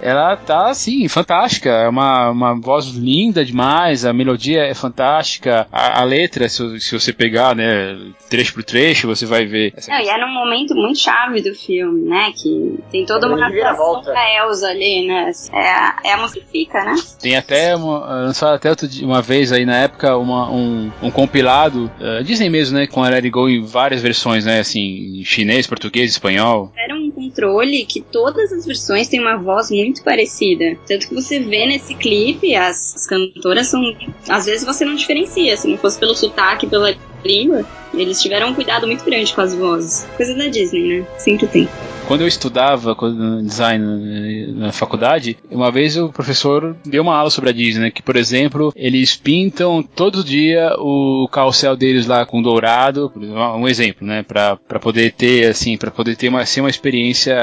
Ela tá assim, fantástica. É uma, uma voz linda demais, a melodia é fantástica, a, a letra, se, se, você pegar, né, trecho por trecho, você vai ver. Não, e é num momento muito chave do filme, né, que tem toda uma atuação da Elsa ali, né, é é a música que fica, né? Tem até, lançaram até uma vez aí na época uma, um, um compilado, uh, dizem mesmo, né, com a Let It Go em várias versões, né, assim, chinês, português, espanhol. Era um controle que todas as versões têm uma voz muito parecida. Tanto que você vê nesse clipe, as, as cantoras são. Às vezes você não diferencia, se não fosse pelo sotaque, pela língua, eles tiveram um cuidado muito grande com as vozes. Coisa da Disney, né? Sempre tem. Quando eu estudava design na faculdade, uma vez o professor deu uma aula sobre a Disney, né, que, por exemplo, eles pintam todo dia o carrossel deles lá com dourado, um exemplo, né, para poder ter assim, para poder ter uma, assim, uma experiência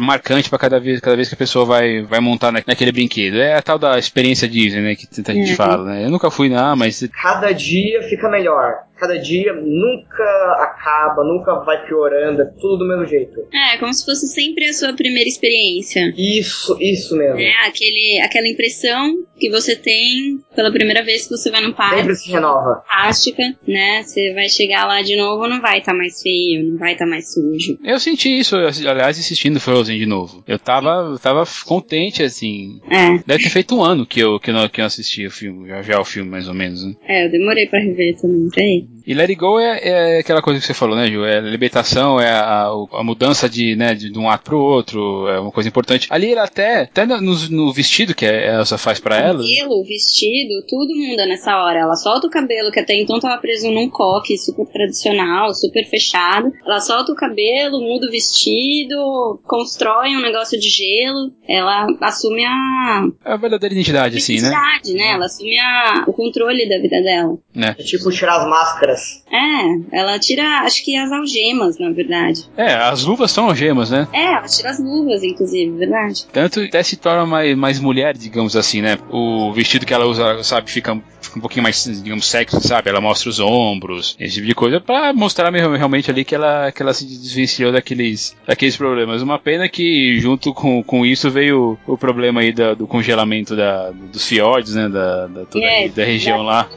marcante para cada vez, cada vez que a pessoa vai, vai montar naquele brinquedo. É a tal da experiência Disney, né, que tanta gente uhum. fala, né? Eu nunca fui lá, mas cada dia fica melhor cada dia nunca acaba, nunca vai piorando, é tudo do mesmo jeito. É, como se fosse sempre a sua primeira experiência. Isso, isso mesmo. É, aquele, aquela impressão que você tem pela primeira vez que você vai no parque. Sempre se renova. Fantástica, né? Você vai chegar lá de novo, não vai estar tá mais feio, não vai estar tá mais sujo. Eu senti isso, aliás, assistindo Frozen de novo. Eu tava, tava contente, assim. É. Deve ter feito um ano que eu, que eu, que eu assisti o filme, já, já o filme, mais ou menos, né? É, eu demorei pra rever também, peraí. mm-hmm. E Let It Go é, é, aquela coisa que você falou, né, Ju? É a libertação, é a, a mudança de, né, de, de, um ato pro outro, é uma coisa importante. Ali era até, até no, no vestido que a Elsa faz para ela. O cabelo, o vestido, tudo muda nessa hora. Ela solta o cabelo, que até então tava preso num coque super tradicional, super fechado. Ela solta o cabelo, muda o vestido, constrói um negócio de gelo. Ela assume a. A verdadeira identidade, assim, né? Identidade, né? Ela assume a, o controle da vida dela. É. é tipo tirar as máscaras é, ela tira, acho que as algemas, na verdade. É, as luvas são algemas, né? É, ela tira as luvas, inclusive, verdade. Tanto até se torna mais, mais mulher, digamos assim, né? O vestido que ela usa, sabe, fica um pouquinho mais, digamos, sexy, sabe? Ela mostra os ombros, esse tipo de coisa, pra mostrar realmente ali que ela, que ela se desvencilhou daqueles, daqueles problemas. Uma pena que, junto com, com isso, veio o problema aí da, do congelamento da, dos fiordes, né? Da, da, toda, é, da região lá.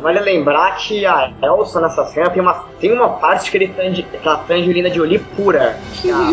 Vale lembrar que a Elsa nessa cena tem uma, tem uma parte que ele tange, aquela tangerina de olho pura. Que a,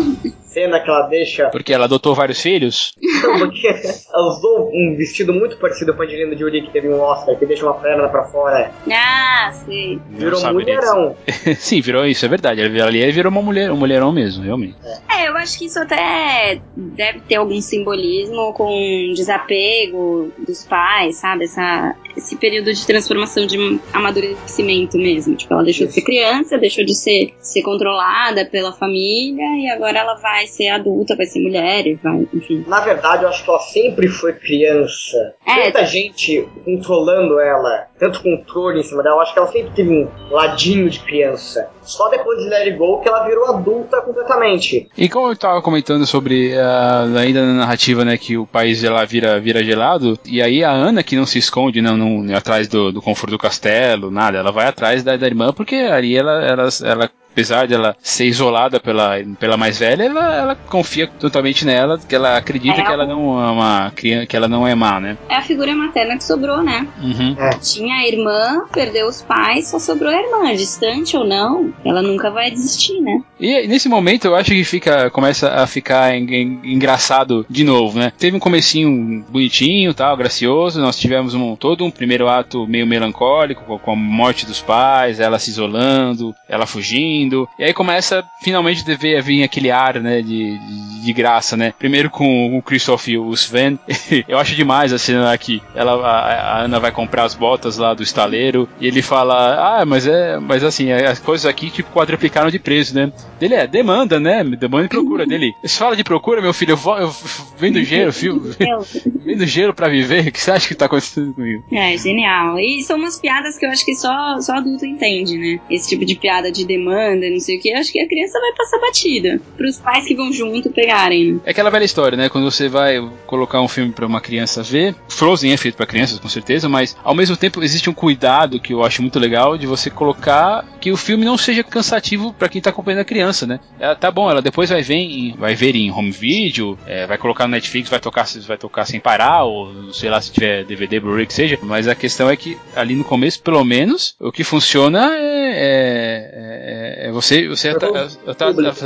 cena que ela deixa. Porque ela adotou vários filhos? Não, porque ela usou um vestido muito parecido com a Angelina Jolie que teve um Oscar, que deixa uma perna pra fora. Ah, sim. Virou mulherão. sim, virou isso, é verdade. Ali virou uma mulher, um mulherão mesmo, realmente. É. é, eu acho que isso até deve ter algum simbolismo com desapego dos pais, sabe? Essa, esse período de transformação de amadurecimento mesmo. Tipo, ela deixou isso. de ser criança, deixou de ser, ser controlada pela família e agora ela vai vai ser adulta, vai ser mulher, vai, enfim. Na verdade, eu acho que ela sempre foi criança. É. Tanta gente controlando ela, tanto controle em cima dela, eu acho que ela sempre teve um ladinho de criança. Só depois de Let It Go que ela virou adulta completamente. E como eu tava comentando sobre uh, ainda na narrativa, né, que o país lá vira, vira gelado, e aí a Ana que não se esconde, não, não atrás do, do conforto do castelo, nada, ela vai atrás da, da irmã porque ali ela, ela, ela apesar dela ser isolada pela, pela mais velha, ela, ela confia totalmente nela, que ela acredita é que ela não é uma criança, que ela não é má, né? É a figura materna que sobrou, né? Uhum. É. Tinha a irmã, perdeu os pais, só sobrou a irmã, distante ou não, ela nunca vai desistir, né? E nesse momento eu acho que fica, começa a ficar en, en, engraçado de novo, né? Teve um comecinho bonitinho, tal, gracioso, nós tivemos um, todo um primeiro ato meio melancólico, com, com a morte dos pais, ela se isolando, ela fugindo, e aí começa finalmente a vir aquele ar, né, de, de, de, graça, né? Primeiro com o Christoph e o Sven. Eu acho demais a cena aqui. Ela, a, a, Ana vai comprar as botas lá do estaleiro e ele fala: Ah, mas é, mas assim, é, as coisas aqui tipo quadruplicaram de preço, né? Ele é, demanda, né? Demanda e procura dele. Você fala de procura, meu filho, eu, vou, eu vendo gelo, filho. vendo gelo pra viver. O que você acha que tá acontecendo comigo? É, genial. E são umas piadas que eu acho que só, só adulto entende, né? Esse tipo de piada de demanda não sei o que, acho que a criança vai passar batida. Para os pais que vão junto pegar pegarem. É aquela velha história, né? Quando você vai colocar um filme para uma criança ver, Frozen é feito para crianças, com certeza, mas ao mesmo tempo existe um cuidado que eu acho muito legal de você colocar que o filme não seja cansativo para quem tá acompanhando a criança, né? Ela, tá bom, ela depois vai ver em, vai ver em home video, é, vai colocar no Netflix, vai tocar, vai tocar sem parar, ou sei lá se tiver DVD, Blu-ray que seja, mas a questão é que ali no começo, pelo menos, o que funciona é, é, é, é você, você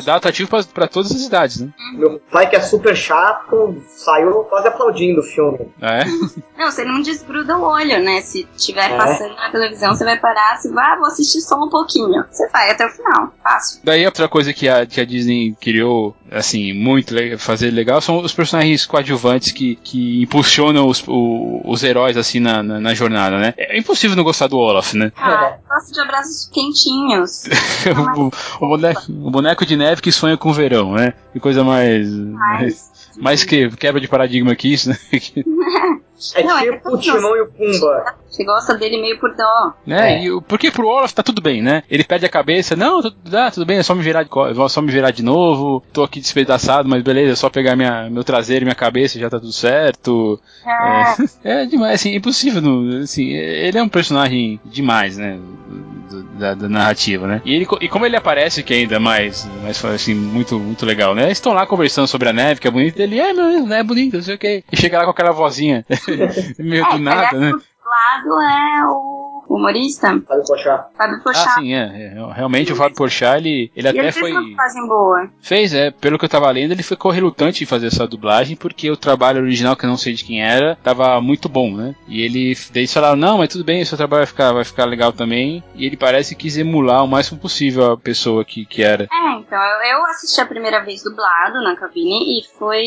dá atrativo para todas as idades, né? Meu pai que é super chato, saiu quase aplaudindo o filme. É? não, você não desgruda o olho, né? Se tiver é. passando na televisão, você vai parar, você vai, ah, vou assistir só um pouquinho. Você vai até o final, fácil. Daí outra coisa que a, que a Disney criou, assim, muito le fazer legal são os personagens coadjuvantes que, que impulsionam os, o, os heróis, assim, na, na, na, jornada, né? É impossível não gostar do Olaf, né? Ah, gosto de abraços quentinhos. o, o, boneco, o boneco de neve que sonha com o verão, né? Que coisa mais. mais mais que quebra de paradigma que isso, né? É não, é tipo é o Timão e o Pumba. Você gosta dele meio por dó. Né? É. E, porque pro Olaf tá tudo bem, né? Ele perde a cabeça, não, tudo, ah, tudo bem, é só me virar de só me virar de novo, tô aqui despedaçado, mas beleza, é só pegar minha, meu traseiro e minha cabeça já tá tudo certo. É, é, é demais, assim, impossível. Assim, ele é um personagem demais, né? Da, da, narrativa, né? E, ele, e como ele aparece, que é ainda mais, mais assim, muito, muito legal, né? Eles estão lá conversando sobre a neve, que é bonita, ele é, meu, é bonito, não sei o que. E chega lá com aquela vozinha meio é, do nada, né? lado é o humorista. Fábio Porchat. Fábio Porchat. Ah, sim, é. é realmente o Fábio Porchat, ele, ele até ele foi... Fez uma fase boa. Fez, é. Pelo que eu tava lendo, ele ficou relutante em fazer essa dublagem, porque o trabalho original, que eu não sei de quem era, tava muito bom, né? E ele... Daí eles falaram, não, mas tudo bem, o seu trabalho vai ficar, vai ficar legal também. E ele parece que quis emular o máximo possível a pessoa que, que era. É, então, eu, eu assisti a primeira vez dublado na cabine e foi...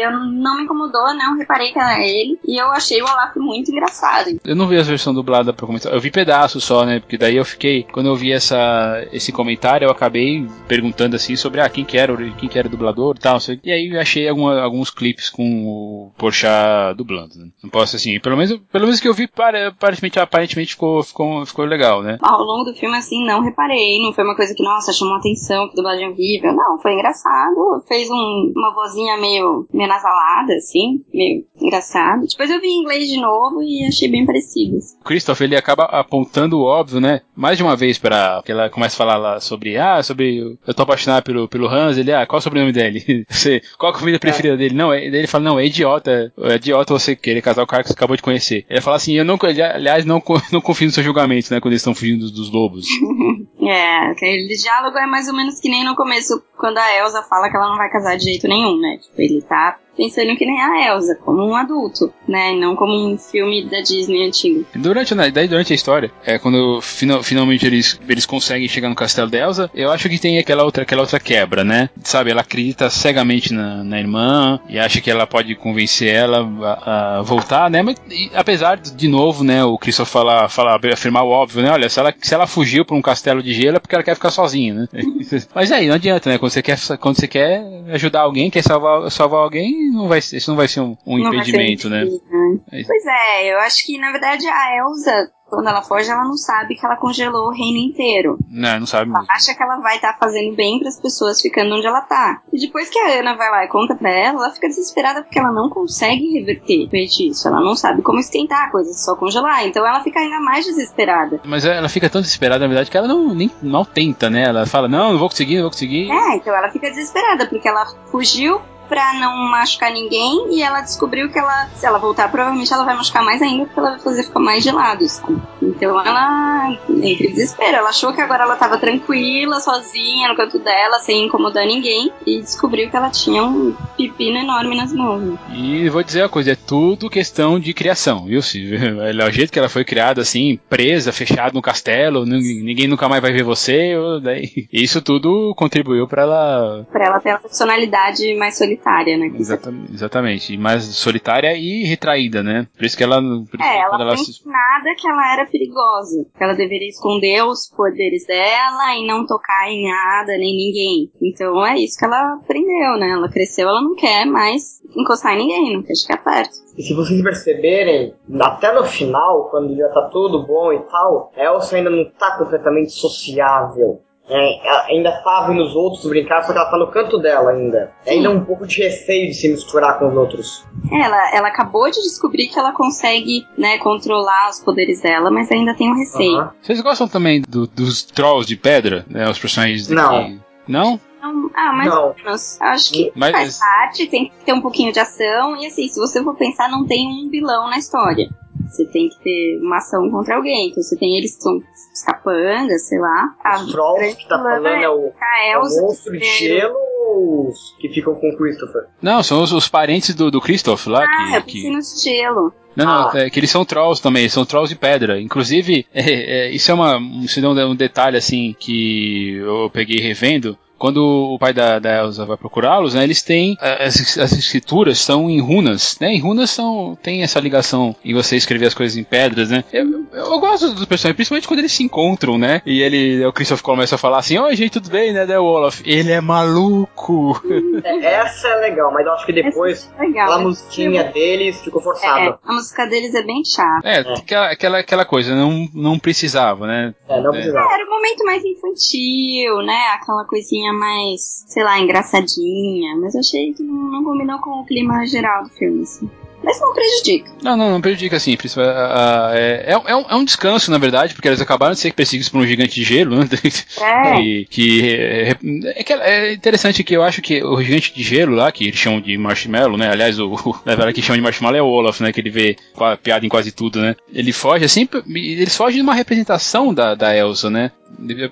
Eu não me incomodou, não reparei que era ele. E eu achei o Olaf muito engraçado. Eu não vi as versão dublada pra comentar. Eu vi pedaços só, né? Porque daí eu fiquei. Quando eu vi essa, esse comentário, eu acabei perguntando assim sobre ah, quem que era, quem que era o dublador e tal. E aí eu achei alguma, alguns clipes com o Porchat dublando. Né? Não posso assim. Pelo menos, pelo menos que eu vi, aparentemente, aparentemente ficou, ficou, ficou legal, né? Ao longo do filme, assim, não reparei. Não foi uma coisa que, nossa, chamou atenção, que dublagem horrível. Não, foi engraçado. Fez um, uma vozinha meio, meio nasalada, assim, meio engraçado. Depois eu vi em inglês de novo e achei bem parecidos. O Christopher ele acaba apontando o óbvio, né? Mais de uma vez para que ela começa a falar lá sobre, ah, sobre eu tô apaixonado pelo, pelo Hans, ele, ah, qual é o sobrenome dele? você, qual a comida preferida é. dele? Não, ele fala, não, é idiota, é idiota você querer casar o cara que você acabou de conhecer. Ele fala assim, eu não, aliás, não, não confio no seu julgamento, né, quando eles estão fugindo dos, dos lobos. é, aquele diálogo é mais ou menos que nem no começo, quando a Elsa fala que ela não vai casar de jeito nenhum, né? Tipo, ele tá pensando que nem a Elsa, como um adulto, né? Não como um filme da Disney antigo. Durante, né, daí durante a história, é, quando final, finalmente eles, eles conseguem chegar no castelo da Elsa, eu acho que tem aquela outra, aquela outra quebra, né? Sabe, ela acredita cegamente na, na irmã e acha que ela pode convencer ela a, a voltar, né? Mas e, apesar de novo, né, o Christopher falar, falar, afirmar o óbvio, né? Olha, se ela, se ela fugiu para um castelo de gelo é porque ela quer ficar sozinha, né? Mas aí, não adianta, né? Quando você quer, quando você quer ajudar alguém, quer salvar, salvar alguém, não vai, isso não vai ser um, um impedimento, né? né? Pois é, eu acho que na verdade a Elsa quando ela foge, ela não sabe que ela congelou o reino inteiro. Não, não sabe ela mesmo. acha que ela vai estar tá fazendo bem para as pessoas ficando onde ela tá. E depois que a Ana vai lá e conta pra ela, ela fica desesperada porque ela não consegue reverter o feitiço. Ela não sabe como esquentar a coisa, só congelar. Então ela fica ainda mais desesperada. Mas ela fica tão desesperada, na verdade, que ela não nem mal tenta, né? Ela fala, não, não vou conseguir, não vou conseguir. É, então ela fica desesperada porque ela fugiu pra não machucar ninguém e ela descobriu que ela, se ela voltar, provavelmente ela vai machucar mais ainda porque ela vai fazer ficar mais gelado, sabe? Então ela entra em desespero. Ela achou que agora ela tava tranquila, sozinha, no canto dela, sem incomodar ninguém e descobriu que ela tinha um pepino enorme nas mãos. E vou dizer uma coisa, é tudo questão de criação, viu, Silvio? É o jeito que ela foi criada, assim, presa, fechada no castelo, ninguém nunca mais vai ver você, daí... isso tudo contribuiu para ela... Pra ela ter uma personalidade mais solitária solitária, né? Exatamente, exatamente. Mais solitária e retraída, né? Por isso que ela. é, ela, ela foi se... nada que ela era perigosa. Que ela deveria esconder os poderes dela e não tocar em nada, nem ninguém. Então é isso que ela aprendeu, né? Ela cresceu, ela não quer mais encostar em ninguém, não quer ficar perto. E se vocês perceberem, até no final, quando já tá tudo bom e tal, Elsa ainda não tá completamente sociável é, ainda tá vendo os outros brincar, só que ela tá no canto dela ainda. É ainda um pouco de receio de se misturar com os outros. Ela, ela acabou de descobrir que ela consegue, né, controlar os poderes dela, mas ainda tem um receio. Aham. Vocês gostam também do- dos trolls de pedra? Né, os personagens Não. que- Não? Ah, mais Não. ou menos. Acho que Mas- faz parte, tem que ter um pouquinho de ação. E assim, se você for pensar, não tem um vilão na história. Você tem que ter uma ação contra alguém. Então você tem eles que são os capangas, sei lá. A Os trolls grande que tá falando é o, a é o monstro de gelo ou os que ficam com o Christopher? Não, são os, os parentes do, do Christoph lá. Ah, que, eu que- pensei gelo. Não, não, Ah. é que eles são trolls também, são trolls de pedra. Inclusive, é, é, isso é uma, um, se não, um detalhe assim que eu peguei revendo. Quando o pai da, da Elsa vai procurá-los, né, eles têm as, as escrituras são em runas, né? Em runas são tem essa ligação em você escrever as coisas em pedras, né? Eu, eu, eu gosto dos personagens, principalmente quando eles se encontram, né? E ele, o Christoph começa a falar assim: "Oi, gente, tudo bem, né, né, Olaf? Ele é maluco." É, essa é legal, mas eu acho que depois Legal. aquela né? musiquinha deles ficou É, forçada. a música deles é bem chata. É, aquela, aquela, aquela coisa, não, não precisava, né? É, não É. precisava. Era um momento mais infantil, né? Aquela coisinha mais, sei lá, engraçadinha. Mas eu achei que não, não combinou com o clima geral do filme, assim. Mas não prejudica. Não, não, não prejudica assim. É, é, é um, é um descanso, na verdade, porque eles acabaram de ser perseguidos por um gigante de gelo, né? É. E, que é, é, que é interessante que eu acho que o gigante de gelo lá, que eles chamam de marshmallow, né? Aliás, o, o na verdade, que chama de marshmallow é o Olaf, né? Que ele vê piada em quase tudo, né? Ele foge assim, eles fogem de uma representação da, da Elsa, né?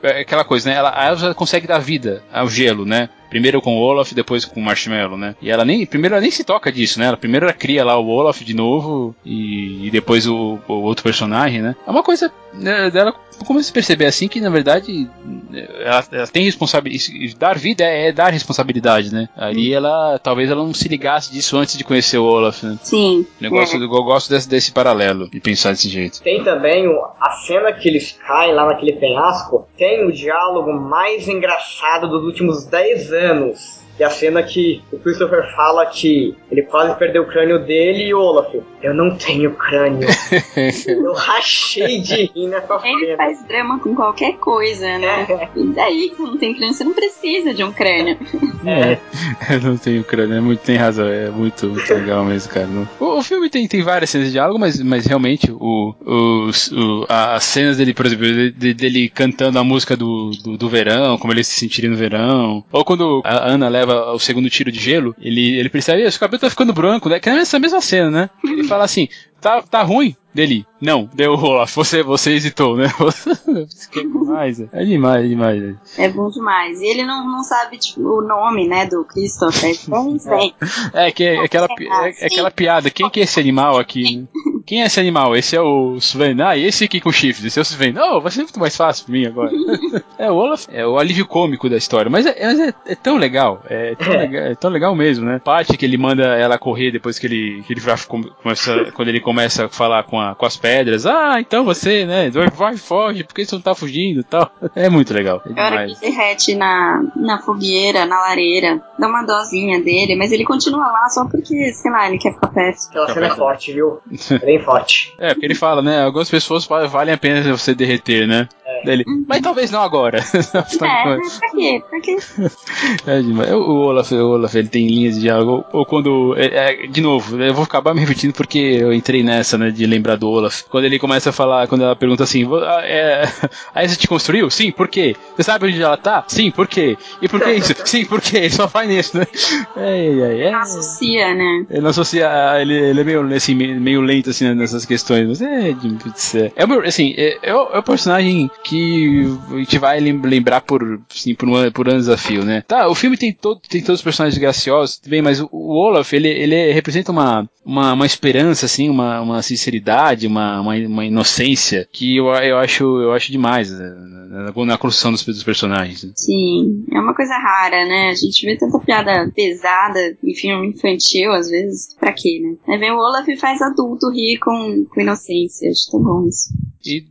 É Aquela coisa, né? Ela, a Elsa consegue dar vida ao gelo, né? Primeiro com o Olaf, depois com o Marshmallow, né? E ela nem. Primeiro ela nem se toca disso, né? Ela primeiro ela cria lá o Olaf de novo e, e depois o, o outro personagem, né? É uma coisa né, dela. Começa a perceber assim que, na verdade, ela, ela tem responsabilidade. Dar vida é, é dar responsabilidade, né? Ali ela. Talvez ela não se ligasse disso antes de conhecer o Olaf, né? Sim. Eu gosto, eu gosto desse, desse paralelo, de pensar desse jeito. Tem também o- a cena que eles caem lá naquele penhasco. Tem o diálogo mais engraçado dos últimos 10 anos. Que é a cena que o Christopher fala que ele quase perdeu o crânio dele e o Olaf. Eu não tenho crânio. eu rachei de rir nessa Ele cena. faz drama com qualquer coisa, né? E daí que você não tem crânio, você não precisa de um crânio. É, eu não tenho crânio, é muito, tem razão, é muito, muito legal mesmo, cara. O, o filme tem, tem várias cenas de diálogo, mas, mas realmente o, os- o- a- as cenas dele, por exemplo, de- de- dele cantando a música do, do, do verão, como ele se sentiria no verão, ou quando a Ana leva o segundo tiro de gelo, ele, ele percebe, "Ih, seu cabelo tá ficando branco, né? Que é essa mesma cena, né? Ele fala assim, tá, tá ruim? Dele, não, deu Olaf, você, você hesitou, né? É demais, é demais, é demais. né? É bom demais. E ele não, não sabe, tipo, o nome, né, do Christopher. Então, bem. É, que é aquela, é, é aquela piada. Quem que é esse animal aqui? né? Quem é esse animal? Esse é o Sven. Ah, e esse aqui com chifres. Esse é o Sven. Não, vai ser muito mais fácil pra mim agora. é, o Olaf é o alívio cômico da história. Mas é, é- é tão legal. É tão, legal. é tão legal mesmo, né? Parte que ele manda ela correr depois que ele, que ele vai- começa, quando ele começa a falar com, a- com as pedras. Ah, então você, né? Vai, vai, foge, por que você não tá fugindo e tal? É muito legal. É A hora que derrete na, na fogueira, na lareira, dá uma dosinha dele, mas ele continua lá só porque, sei lá, ele quer ficar perto. Aquela cena é forte, viu? É forte. É, porque ele fala, né? Algumas pessoas va- valem a pena você derreter, né? Dele, mas talvez não agora. É, mas pra quê? Pra quê? É. O Olaf, o Olaf, ele tem linhas de diálogo. Ou quando. é, é, de novo, eu vou acabar me repetindo porque eu entrei nessa, né? De lembrar do Olaf. Quando ele começa a falar, quando ela pergunta assim: "Vo- ah, é, a Elsa te construiu? Sim, por quê? Você sabe onde ela tá? Sim, por quê? E por que isso? Sim, por quê? Ele só vai nisso, né? É, é, é. Associa, né? Ele não associa. Ele, ele é meio, assim, meio, lento assim, nessas questões. Mas é. É, é, assim, é, é o, é o personagem que a gente vai lem- lembrar por, assim, por, um, por anos a fio, né? Tá, o filme tem, todo, tem todos os personagens graciosos, tudo bem, mas o, o Olaf, ele, ele representa uma, uma, uma esperança, assim, uma, uma sinceridade, uma, uma, uma inocência que eu, eu, acho, eu acho demais né, na, na construção dos, dos personagens. né? Sim, é uma coisa rara, né? A gente vê tanta piada pesada em filme infantil, às vezes, pra quê, né? Aí vem o Olaf e faz adulto rir com, com inocência, acho tão bom isso. E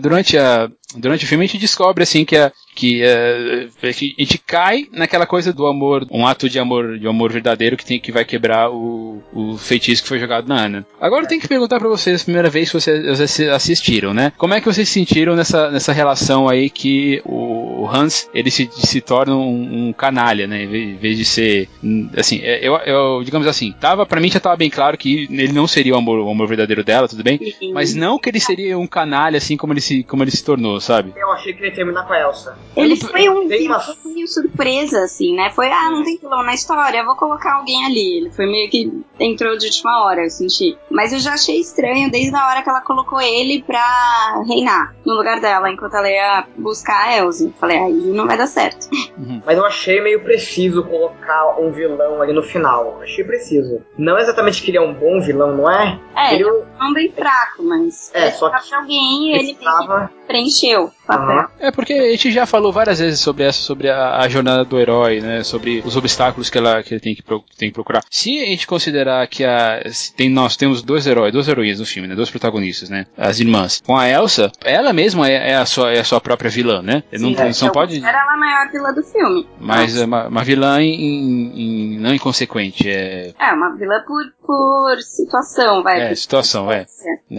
durante, a, durante o filme a gente descobre assim que, a, Que uh, a gente cai naquela coisa do amor, um ato de amor, de amor verdadeiro que tem que vai quebrar o, o feitiço que foi jogado na Ana. Agora eu tenho que perguntar para vocês, primeira vez que vocês assistiram, né? Como é que vocês se sentiram nessa, nessa relação aí que o Hans ele se, se torna um, um canalha, né? Em vez de ser assim, é, eu, eu digamos assim, tava para mim já tava bem claro que ele não seria o amor, o amor verdadeiro dela, tudo bem? Mas não que ele seria um canalha assim como ele se como ele se tornou, sabe? Eu achei que ele ia terminar com a Elsa. Ele foi um uma... meio surpresa assim, né? Foi ah, não tem vilão na história, vou colocar alguém ali. Ele foi meio que entrou de última hora, eu senti. Mas eu já achei estranho desde a hora que ela colocou ele pra reinar no lugar dela, enquanto ela ia buscar a Elsa. Falei, aí não vai dar certo. Uhum. Mas eu achei meio preciso colocar um vilão ali no final. Achei preciso. Não exatamente que ele é um bom vilão, não é? É, ele, é um bem fraco, mas. É, só que. alguém e ele estava... preencheu. Uhum. É porque a gente já falou várias vezes sobre essa, sobre a, a, jornada do herói, né? Sobre os obstáculos que, ela, que ele tem que, tem que procurar. Se a gente considerar que a, tem, nós temos dois heróis, duas heroínas no filme, né? Dois protagonistas, né? As irmãs. Com a Elsa, ela mesma é, é a, sua, é a sua própria vilã, né? Sim, não, é, não pode. Era ela a maior vilã do filme. Mas é uma, uma vilã em, em, não inconsequente. É, é uma vilã por, por situação, vai. É, situação, é.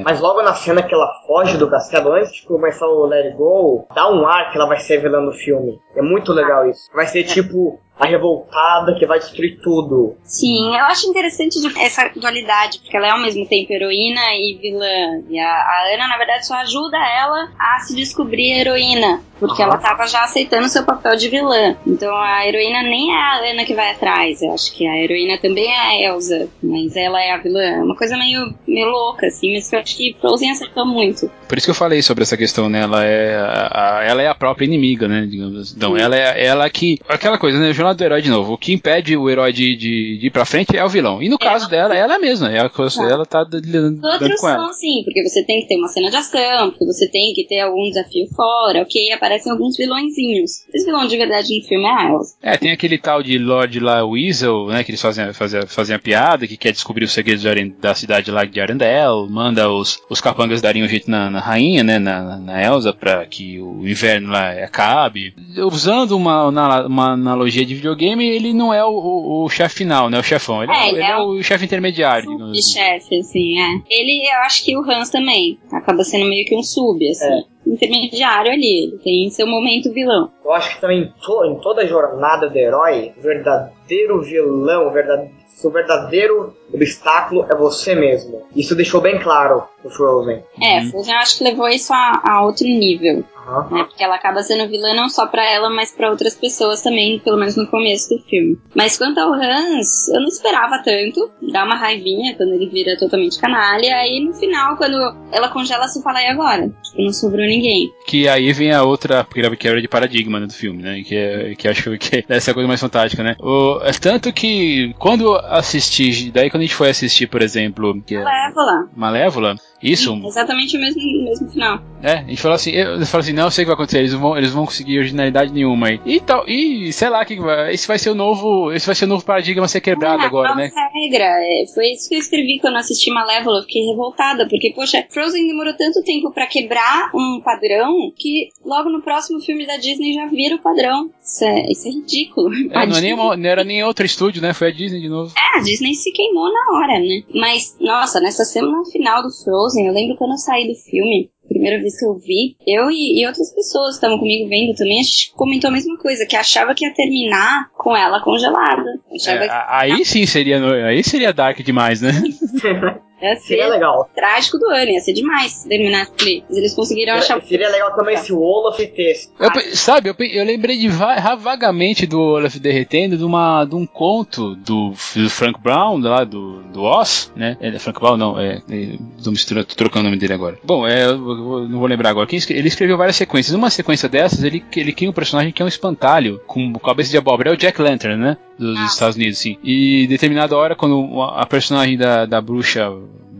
Mas logo na cena que ela foge do castelo, antes de começar o Let It Go, dá um ar que ela vai ser vilã no filme. É muito legal isso. Vai ser tipo a revoltada que vai destruir tudo. Sim, eu acho interessante essa dualidade, porque ela é ao mesmo tempo heroína e vilã. E a, a Ana, na verdade, só ajuda ela a se descobrir heroína, porque uhum. ela tava já aceitando seu papel de vilã. Então a heroína nem é a Ana que vai atrás, eu acho que a heroína também é a Elsa, mas ela é a vilã. Uma coisa meio, meio louca, assim, mas que eu acho que Frozen acertou muito. Por isso que eu falei sobre essa questão, né? Ela é a, a ela é a própria inimiga, né? Digamos assim. Então, Sim. ela é ela que. Aquela coisa, né? jornada do herói de novo. O que impede o herói de, de, de ir pra frente é o vilão. E no é caso dela, ela é mesma. É a coisa, ela tá lidando Outros com ela. são sim, porque você tem que ter uma cena de ação, porque você tem que ter algum desafio fora, ok? Aparecem alguns vilõezinhos. Esse vilão de verdade no filme é Elsa. É, tem aquele tal de Lord lá, Weasel, né? Que eles fazem, fazem, fazem a piada, que quer descobrir os segredos da cidade lá de Arendelle, manda os, os capangas darem um jeito na, na rainha, né? Na, na Elsa, pra que o inverno lá acabe. Usando uma, uma analogia de videogame, ele não é o, o, o chefe final, né? O chefão. Ele é, ele é, é o, chefe intermediário. Sub assim. chefe, assim, é. Ele, eu acho que o Hans também. Acaba sendo meio que um sub, assim. É. Intermediário ali, ele tem seu momento vilão. Eu acho que também to, em toda a jornada do herói, o verdadeiro vilão, o verdadeiro, o verdadeiro obstáculo é você mesmo. Isso deixou bem claro no Frozen. É, Frozen acho que levou isso a, a outro nível. Uhum. Né, porque ela acaba sendo vilã não só para ela, mas para outras pessoas também, pelo menos no começo do filme. Mas quanto ao Hans, eu não esperava tanto. Dá uma raivinha quando ele vira totalmente canalha. Aí no final, quando ela congela, se fala, e agora? Tipo, não sobrou ninguém. Que aí vem a outra quebra de paradigma né, do filme, né? Que, é, que acho que essa é a coisa mais fantástica, né? O, é tanto que quando assisti, daí quando a gente foi assistir, por exemplo. Que é Malévola. Malévola, isso. Sim, exatamente o mesmo, mesmo final. É, gente falou assim, eu, eu assim, não, eu sei o que vai acontecer, eles vão, eles vão conseguir originalidade nenhuma aí. E tal, e sei lá, que esse vai ser o novo, esse vai ser o novo paradigma a ser quebrado ah, agora, né? regra, é, foi isso que eu escrevi quando assisti Malévola, eu fiquei revoltada, porque, poxa, Frozen demorou tanto tempo para quebrar um padrão que logo no próximo filme da Disney já vira o padrão. Isso é, isso é ridículo. É, não, é nem, não, era nem outro estúdio, né? Foi a Disney de novo. É, a Disney se queimou na hora, né? Mas, nossa, nessa semana final do Frozen, eu lembro quando eu saí do filme, primeira vez que eu vi, eu e, e outras pessoas que estavam comigo vendo também, a gente comentou a mesma coisa, que achava que ia terminar com ela congelada. É, que... Aí sim seria, aí seria dark demais, né? Ia ser seria legal. trágico do ano, ia ser demais terminasse ali. Eles conseguiram seria, achar. Seria legal também se o Olaf tivesse. Eu, sabe, eu, eu lembrei de vagamente do Olaf derretendo de, uma, de um conto do, do Frank Brown, lá do, do Oz, né? É, Frank Brown, não, é. é tô, misturando, tô trocando o nome dele agora. Bom, é, eu não vou lembrar agora. Ele escreveu várias sequências. Uma sequência dessas, ele, ele cria um personagem que é um espantalho, com cabeça de abóbora. É o Jack Lantern, né? Dos ah. Estados Unidos, sim. E determinada hora, quando a personagem da, da bruxa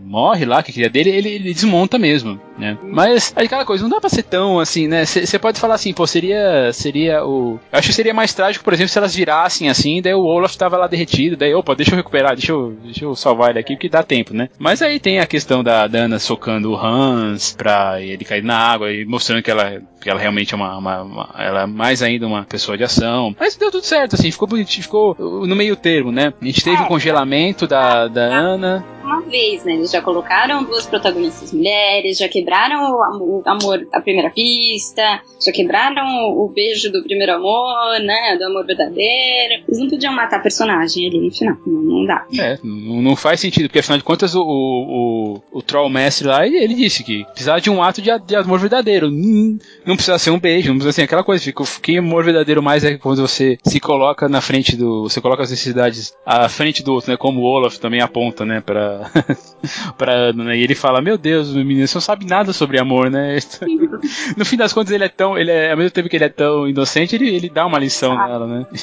morre lá, que queria dele, ele, ele desmonta mesmo. Né? Mas aquela coisa, não dá pra ser tão assim, né? Você pode falar assim, pô, seria, seria o. Eu acho que seria mais trágico, por exemplo, se elas virassem assim, daí o Olaf tava lá derretido, daí, opa, deixa eu recuperar, deixa eu, deixa eu salvar ele aqui, porque dá tempo, né? Mas aí tem a questão da, da Ana socando o Hans pra ele cair na água e mostrando que ela, que ela realmente é uma, uma, uma ela é mais ainda uma pessoa de ação. Mas deu tudo certo, assim, ficou bonitinho, ficou no meio termo, né? A gente teve o É. um congelamento da, da Ana. Uma vez, né? Eles já colocaram duas protagonistas mulheres, já quebraram o am- o amor à primeira vista, já quebraram o beijo do primeiro amor, né? Do amor verdadeiro. Eles não podiam matar a personagem ali no final. Não, não dá. É, não, faz sentido, porque afinal de contas o, o, o, o Troll Mestre lá, ele, disse que precisava de um ato de, de amor verdadeiro. Hum, Não precisa ser um beijo, não precisa ser aquela coisa. Fica, que amor verdadeiro mais é quando você se coloca na frente do. Você coloca as necessidades à frente do outro, né? Como o Olaf também aponta, né? Pra. pra né? E ele fala: Meu Deus, menino, você não sabe nada sobre amor, né? no fim das contas, ele é tão. Ele é, ao mesmo tempo que ele é tão inocente, ele, ele dá uma lição Ah. nela, né?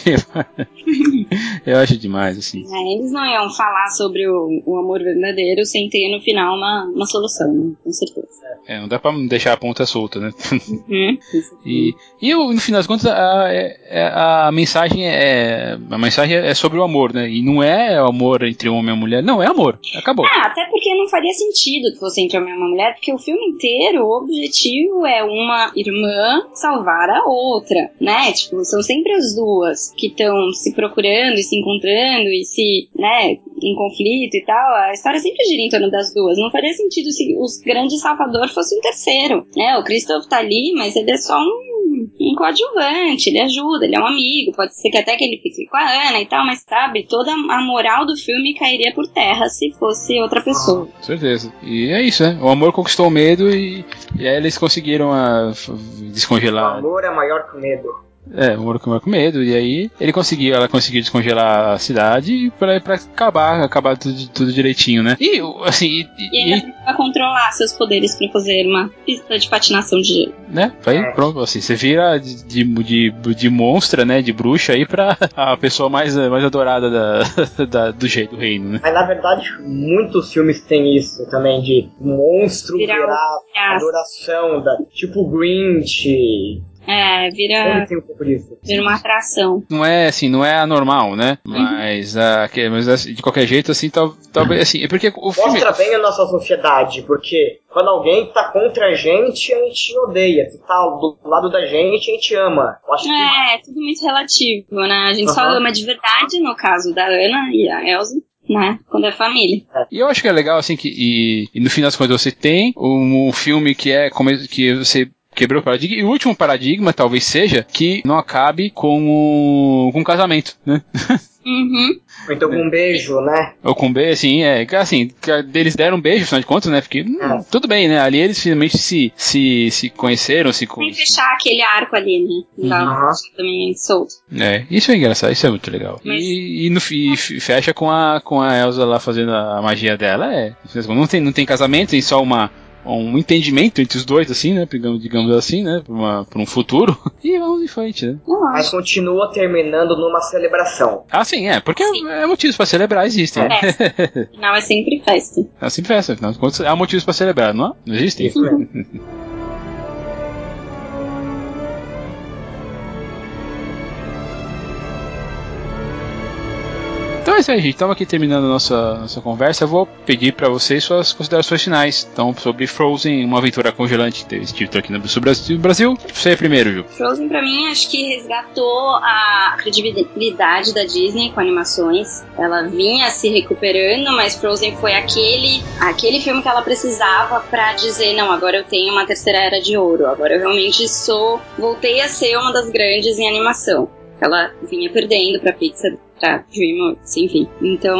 Eu acho demais, assim. É, eles não iam falar sobre o, o amor verdadeiro sem ter no final uma, uma solução, né? Com certeza. É, não dá pra deixar a ponta solta, né? Uhum. E, e eu, no fim das contas, a, é- é- a mensagem é. A mensagem é sobre o amor, né? E não é amor entre homem e mulher. Não, é amor. Acabou. Ah, até porque não faria sentido que fosse entre homem e uma mulher, porque o filme inteiro, o objetivo é uma irmã salvar a outra, né? Tipo, são sempre as duas que estão se procurando e se encontrando e se, né, em conflito e tal. A história sempre gira em torno das duas. Não faria sentido se o grande salvador fosse um terceiro, né? O Christoph tá ali, mas ele é só um, um coadjuvante, ele ajuda, ele é um amigo, pode ser que até que ele fique com a Ana e tal, mas sabe, toda a moral do filme cairia por terra se fosse outra pessoa. Com certeza. E é isso, né? O amor conquistou o medo e, e aí eles conseguiram a, O descongelar. amor é maior que o medo. É, o amor com com medo. E aí ele conseguiu, ela conseguiu descongelar a cidade pra, pra acabar, acabar tudo, tudo direitinho, né? E assim, e, E e- precisa controlar seus poderes pra fazer uma pista de patinação de gelo. né? Aí, É. pronto, assim, você vira de, de, de, de monstra, né? De bruxa aí pra a pessoa mais, mais adorada da, da- do jeito do reino, né? Mas na verdade, muitos filmes têm isso também, de monstro Virar virar, adoração, da, tipo Grinch. É, vira, um pouco disso. vira uma atração. Não é assim, não é anormal, né? Mas, ah, que- mas assim, de qualquer jeito, assim, tal, talvez assim, é porque o filme. Mostra bem a nossa sociedade, porque quando alguém tá contra a gente, a gente odeia. Se tá do lado da gente, a gente ama. Acho que É, é tudo muito relativo, né? A gente só Aham. ama de verdade, no caso da Ana e a Elsa, né? Quando é família. E eu acho que é legal, assim, que e, e no fim das contas você tem um, um filme que é como que você quebrou o paradigma, e o último paradigma talvez seja que não acabe com o, com o casamento, né? Uhum. Ou então com um beijo, né? Ou com B, assim, é, assim, que eles deram um beijo, afinal de contas, né? Porque, hum, É. tudo bem, né? Ali eles finalmente se, se, se conheceram, se Tem que fechar aquele arco ali, né? Dá Uhum. também solto. É, isso é engraçado, isso é muito legal. Mas- E, e no, e fe- fecha com a, com a Elsa lá fazendo a magia dela, é. Não tem, não tem casamento, tem só uma, um entendimento entre os dois, assim, né? Digamos, digamos assim, né? Pra, uma, pra um futuro. E vamos em frente, né? Mas continua terminando numa celebração. Ah, sim, é, porque Sim. é, motivos pra celebrar existem. né? Afinal, é sempre festa. É sempre festa, afinal de contas, há motivos pra celebrar, não? Não existem? Isso mesmo. Então é isso aí, gente. Estamos aqui terminando a nossa, nossa conversa. Eu vou pedir para vocês suas considerações finais. Então, sobre Frozen, uma aventura congelante que teve título aqui no Brasil. Brasil. Você primeiro, Ju. Frozen, pra mim, acho que resgatou a credibilidade da Disney com animações. Ela vinha se recuperando, mas Frozen foi aquele, aquele filme que ela precisava pra dizer: não, agora eu tenho uma terceira era de ouro. Agora eu realmente sou. Voltei a ser uma das grandes em animação. Ela vinha perdendo pra Pixar, pra DreamWorks, enfim. Então,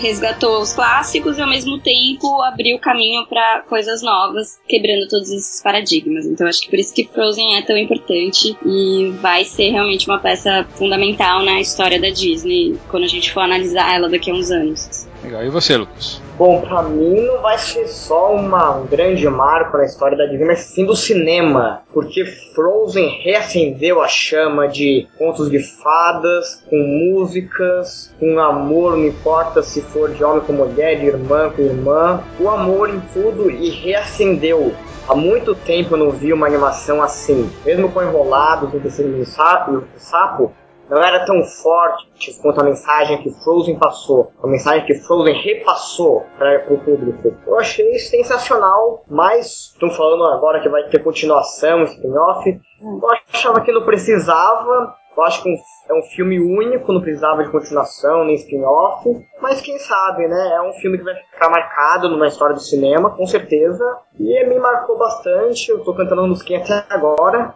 resgatou os clássicos e ao mesmo tempo abriu caminho pra coisas novas, quebrando todos esses paradigmas. Então, acho que por isso que Frozen é tão importante e vai ser realmente uma peça fundamental na história da Disney quando a gente for analisar ela daqui a uns anos. Legal. E você, Lucas? Bom, pra mim não vai ser só uma, um grande marco na história da Disney, mas sim do cinema. Porque Frozen reacendeu a chama de contos de fadas, com músicas, com amor, não importa se for de homem com mulher, de irmã com irmã. O amor em tudo e reacendeu Há muito tempo eu não vi uma animação assim. Mesmo com enrolados tecido do sapo, não era tão forte quanto a mensagem que Frozen passou, a mensagem que Frozen repassou para o público. Eu achei sensacional, mas estão falando agora que vai ter continuação, spin-off. Eu achava que não precisava. Eu acho que é um filme único, não precisava de continuação nem spin-off. Mas quem sabe, né? É um filme que vai ficar marcado numa história do cinema, com certeza. E me marcou bastante. Eu tô cantando musiquinha até agora.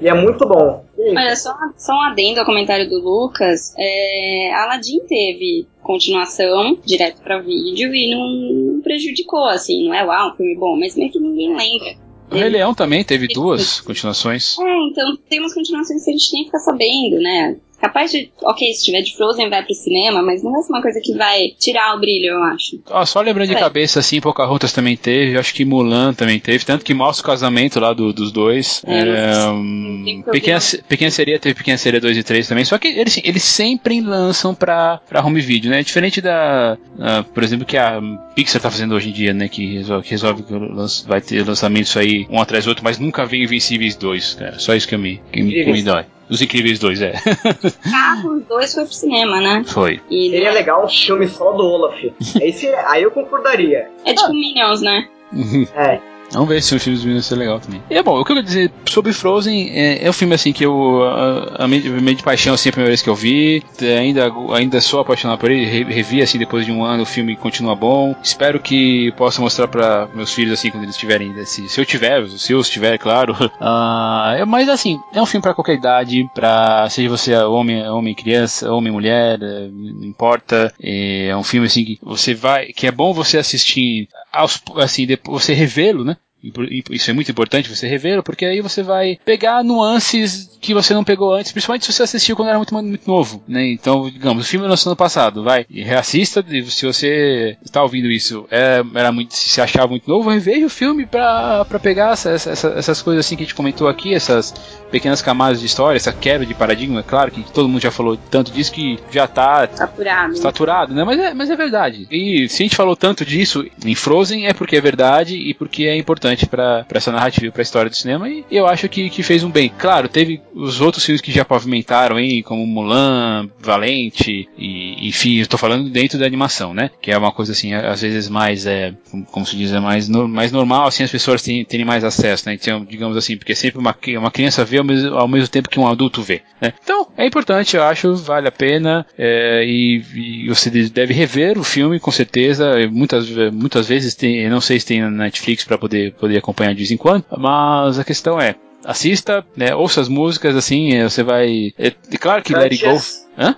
E é muito bom. Olha, só, só um adendo ao comentário do Lucas. É, Aladdin teve continuação direto para vídeo e não prejudicou, assim. Não é uau, um filme bom, mas meio que ninguém lembra. O Rei Leão também teve duas continuações. É, então tem umas continuações que a gente nem fica sabendo, né? Capaz de, ok, se tiver de Frozen vai pro cinema, mas não ser uma coisa que vai tirar o brilho, eu acho. Ah, só lembrando de é. cabeça, assim, Pocahontas também teve, acho que Mulan também teve, tanto que mostra o casamento lá do, dos dois. É, é, um, Pequena, Pequena Seria teve Pequena Seria 2 e 3 também, só que eles, eles sempre lançam pra, pra home video, né? Diferente da, uh, por exemplo, que a Pixar tá fazendo hoje em dia, né? Que resolve, que resolve que vai ter lançamentos aí um atrás do outro, mas nunca vem Invencíveis 2, cara. Só isso que, eu me, que, me, que me dói. Os Incríveis 2, é. Carros 2 foi pro cinema, né? Foi. E Seria legal um filme só do Olaf. Esse, aí eu concordaria. É tipo ah. Minions, né? é. Vamos ver se o filme dos meninos é legal também. E é bom, o que eu quero dizer sobre Frozen é, é um filme assim que eu amei de paixão assim a primeira vez que eu vi. Ainda, ainda sou apaixonado por ele, revi assim depois de um ano, o filme continua bom. Espero que possa mostrar para meus filhos assim quando eles tiverem, se, se eu tiver, se eu tiver, claro. Uh, mas assim, é um filme para qualquer idade, para seja você homem, homem, criança, homem, mulher, é, não importa. É um filme assim que você vai, que é bom você assistir aos, assim, depois, você revê-lo, né? Isso é muito importante você revê-lo, porque aí você vai pegar nuances que você não pegou antes, principalmente se você assistiu quando era muito, muito novo, né? Então, digamos, o filme lançou ano passado, vai, e reassista, se você está ouvindo isso, é, era muito, se achava muito novo, reveja o filme para pegar essa, essa, essas coisas assim que a gente comentou aqui, essas pequenas camadas de história, essa quebra de paradigma, é claro que todo mundo já falou tanto disso que já está saturado, saturado né? Mas é, mas é verdade. E se a gente falou tanto disso em Frozen, é porque é verdade e porque é importante para essa narrativa, para a história do cinema, e eu acho que, que fez um bem. Claro, teve os outros filmes que já pavimentaram aí, como Mulan, Valente, e enfim, eu tô falando dentro da animação, né? Que é uma coisa assim, às vezes mais, é, como, como se diz, é mais, no, mais normal, assim, as pessoas terem, terem mais acesso, né? Então, digamos assim, porque sempre uma, uma criança vê ao mesmo, ao mesmo tempo que um adulto vê, né? Então, é importante, eu acho, vale a pena, é, e, e, você deve rever o filme, com certeza, muitas, muitas vezes tem, não sei se tem na Netflix para poder, poder acompanhar de vez em quando, mas a questão é, assista, né, ouça as músicas, assim, você vai. É, é claro que Let It Go. Hã?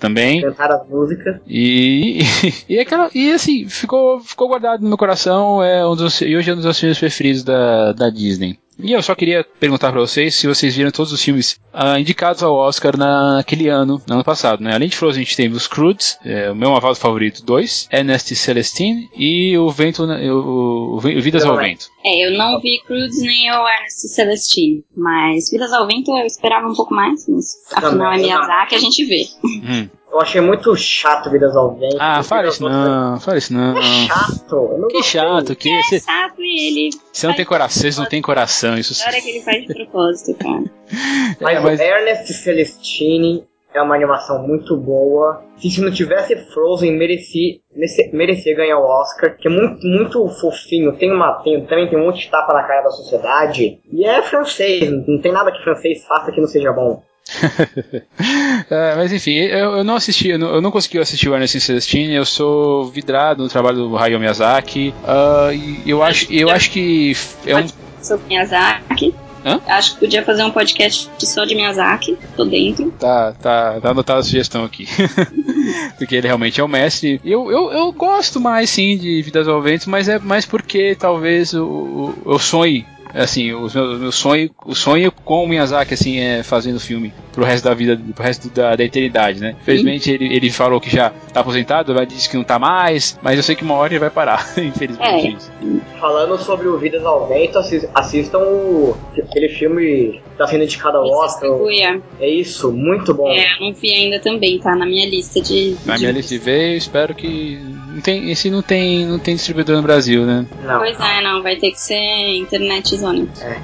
Também. Cantar as músicas. E, e, e, aquela, e assim, ficou, ficou guardado no meu coração. É um dos, e hoje é um dos filmes preferidos da, da Disney. E eu só queria perguntar para vocês se vocês viram todos os filmes uh, indicados ao Oscar naquele ano, no ano passado, né? Além de Frozen, a gente teve os Croods, é, o meu avado favorito 2, Ernest Celestine e o Vento, o, o, o Vidas ao Vento. É, eu não vi Croods nem o Ernest Celestine, mas Vidas ao Vento eu esperava um pouco mais, mas afinal é Miyazaki, a gente vê. Hum. Eu achei muito chato Vidas ao Vento. Ah, fala isso não, fala isso não. É chato. Que chato, que é cê, chato e ele. Você não tem coração, vocês não têm coração, isso. Agora que ele faz de propósito, cara. mas, é, mas... Ernest Celestine é uma animação muito boa. Se não tivesse Frozen, merecia, merecia ganhar o Oscar, que é muito, muito fofinho. Tem uma, tem, também tem um monte de tapa na cara da sociedade. E é francês, não tem nada que francês faça que não seja bom. é, mas enfim, eu, eu, não assisti, eu não, eu não consegui assistir o Ernest Celestine, eu sou vidrado no trabalho do Hayao Miyazaki, uh, e eu acho, eu acho que é um... Sobre Miyazaki. Hã? Acho que podia fazer um podcast só de Miyazaki, tô dentro. Tá, tá, tá anotada a sugestão aqui. porque ele realmente é o mestre. Eu, eu, eu gosto mais, sim, de Vidas ao Vento, mas é mais porque talvez o, eu sonhe assim, o meu, meu sonho, o sonho com o Miyazaki, assim, é fazendo filme. pro resto da vida, pro resto da, da eternidade, né? Infelizmente ele, ele falou que já tá aposentado, mas disse que não tá mais, mas eu sei que uma hora ele vai parar, infelizmente. É. Falando sobre o Vidas ao Vento, assistam o, aquele filme que tá sendo indicado ao Oscar. É isso, muito bom. É, não vi ainda também, tá na minha lista de. Na de minha lista de ver, espero que. Não tem, esse não tem, não tem distribuidor no Brasil, né? Não. Pois é, não, vai ter que ser internet É.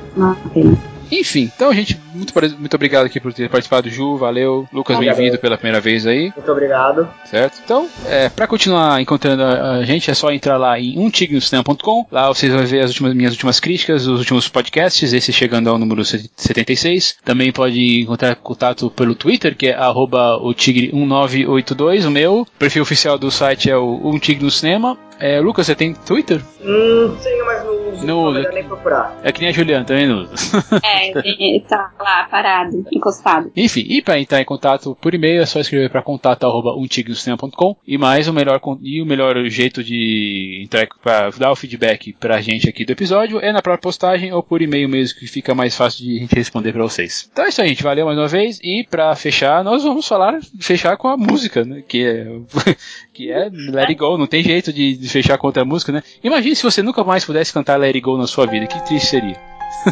Enfim, então, gente, muito, muito obrigado aqui por ter participado, Ju, valeu. Lucas, bem-vindo pela primeira vez aí. Muito obrigado. Certo? Então, é, pra continuar encontrando a, a gente, é só entrar lá em umtignoscinema.com. Lá vocês vão ver as últimas, minhas últimas críticas, os últimos podcasts, esse chegando ao número 76. Também pode encontrar contato pelo Twitter, que é arroba o tigre1982, o meu. O perfil oficial do site é o Um Tigre no Cinema. É, Lucas, você tem Twitter? Hum, tenho, mas não uso. Não uso. nem procurar. É que nem a Juliana, também não usa. É, tá lá, parado, encostado. Enfim, e para entrar em contato por e-mail é só escrever para contato.umtignoscinema.com e mais o melhor e o melhor jeito de entrar para dar o feedback pra gente aqui do episódio é na própria postagem ou por e-mail mesmo que fica mais fácil de a gente responder para vocês. Então é isso aí, gente. Valeu mais uma vez e para fechar, nós vamos falar fechar com a música, né, que é que é Let It Go, não tem jeito de, de fechar com outra música, né? Imagine se você nunca mais pudesse cantar Let It Go na sua vida, que triste seria.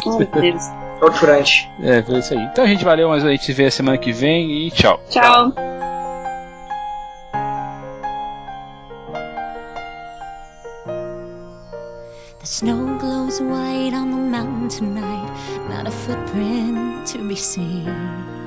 Oh, meu Deus. Torturante. É, foi isso aí. Então a gente valeu, mas a gente se vê a semana que vem e tchau. Tchau. The snow glows white on the mountain tonight, not a footprint to be seen.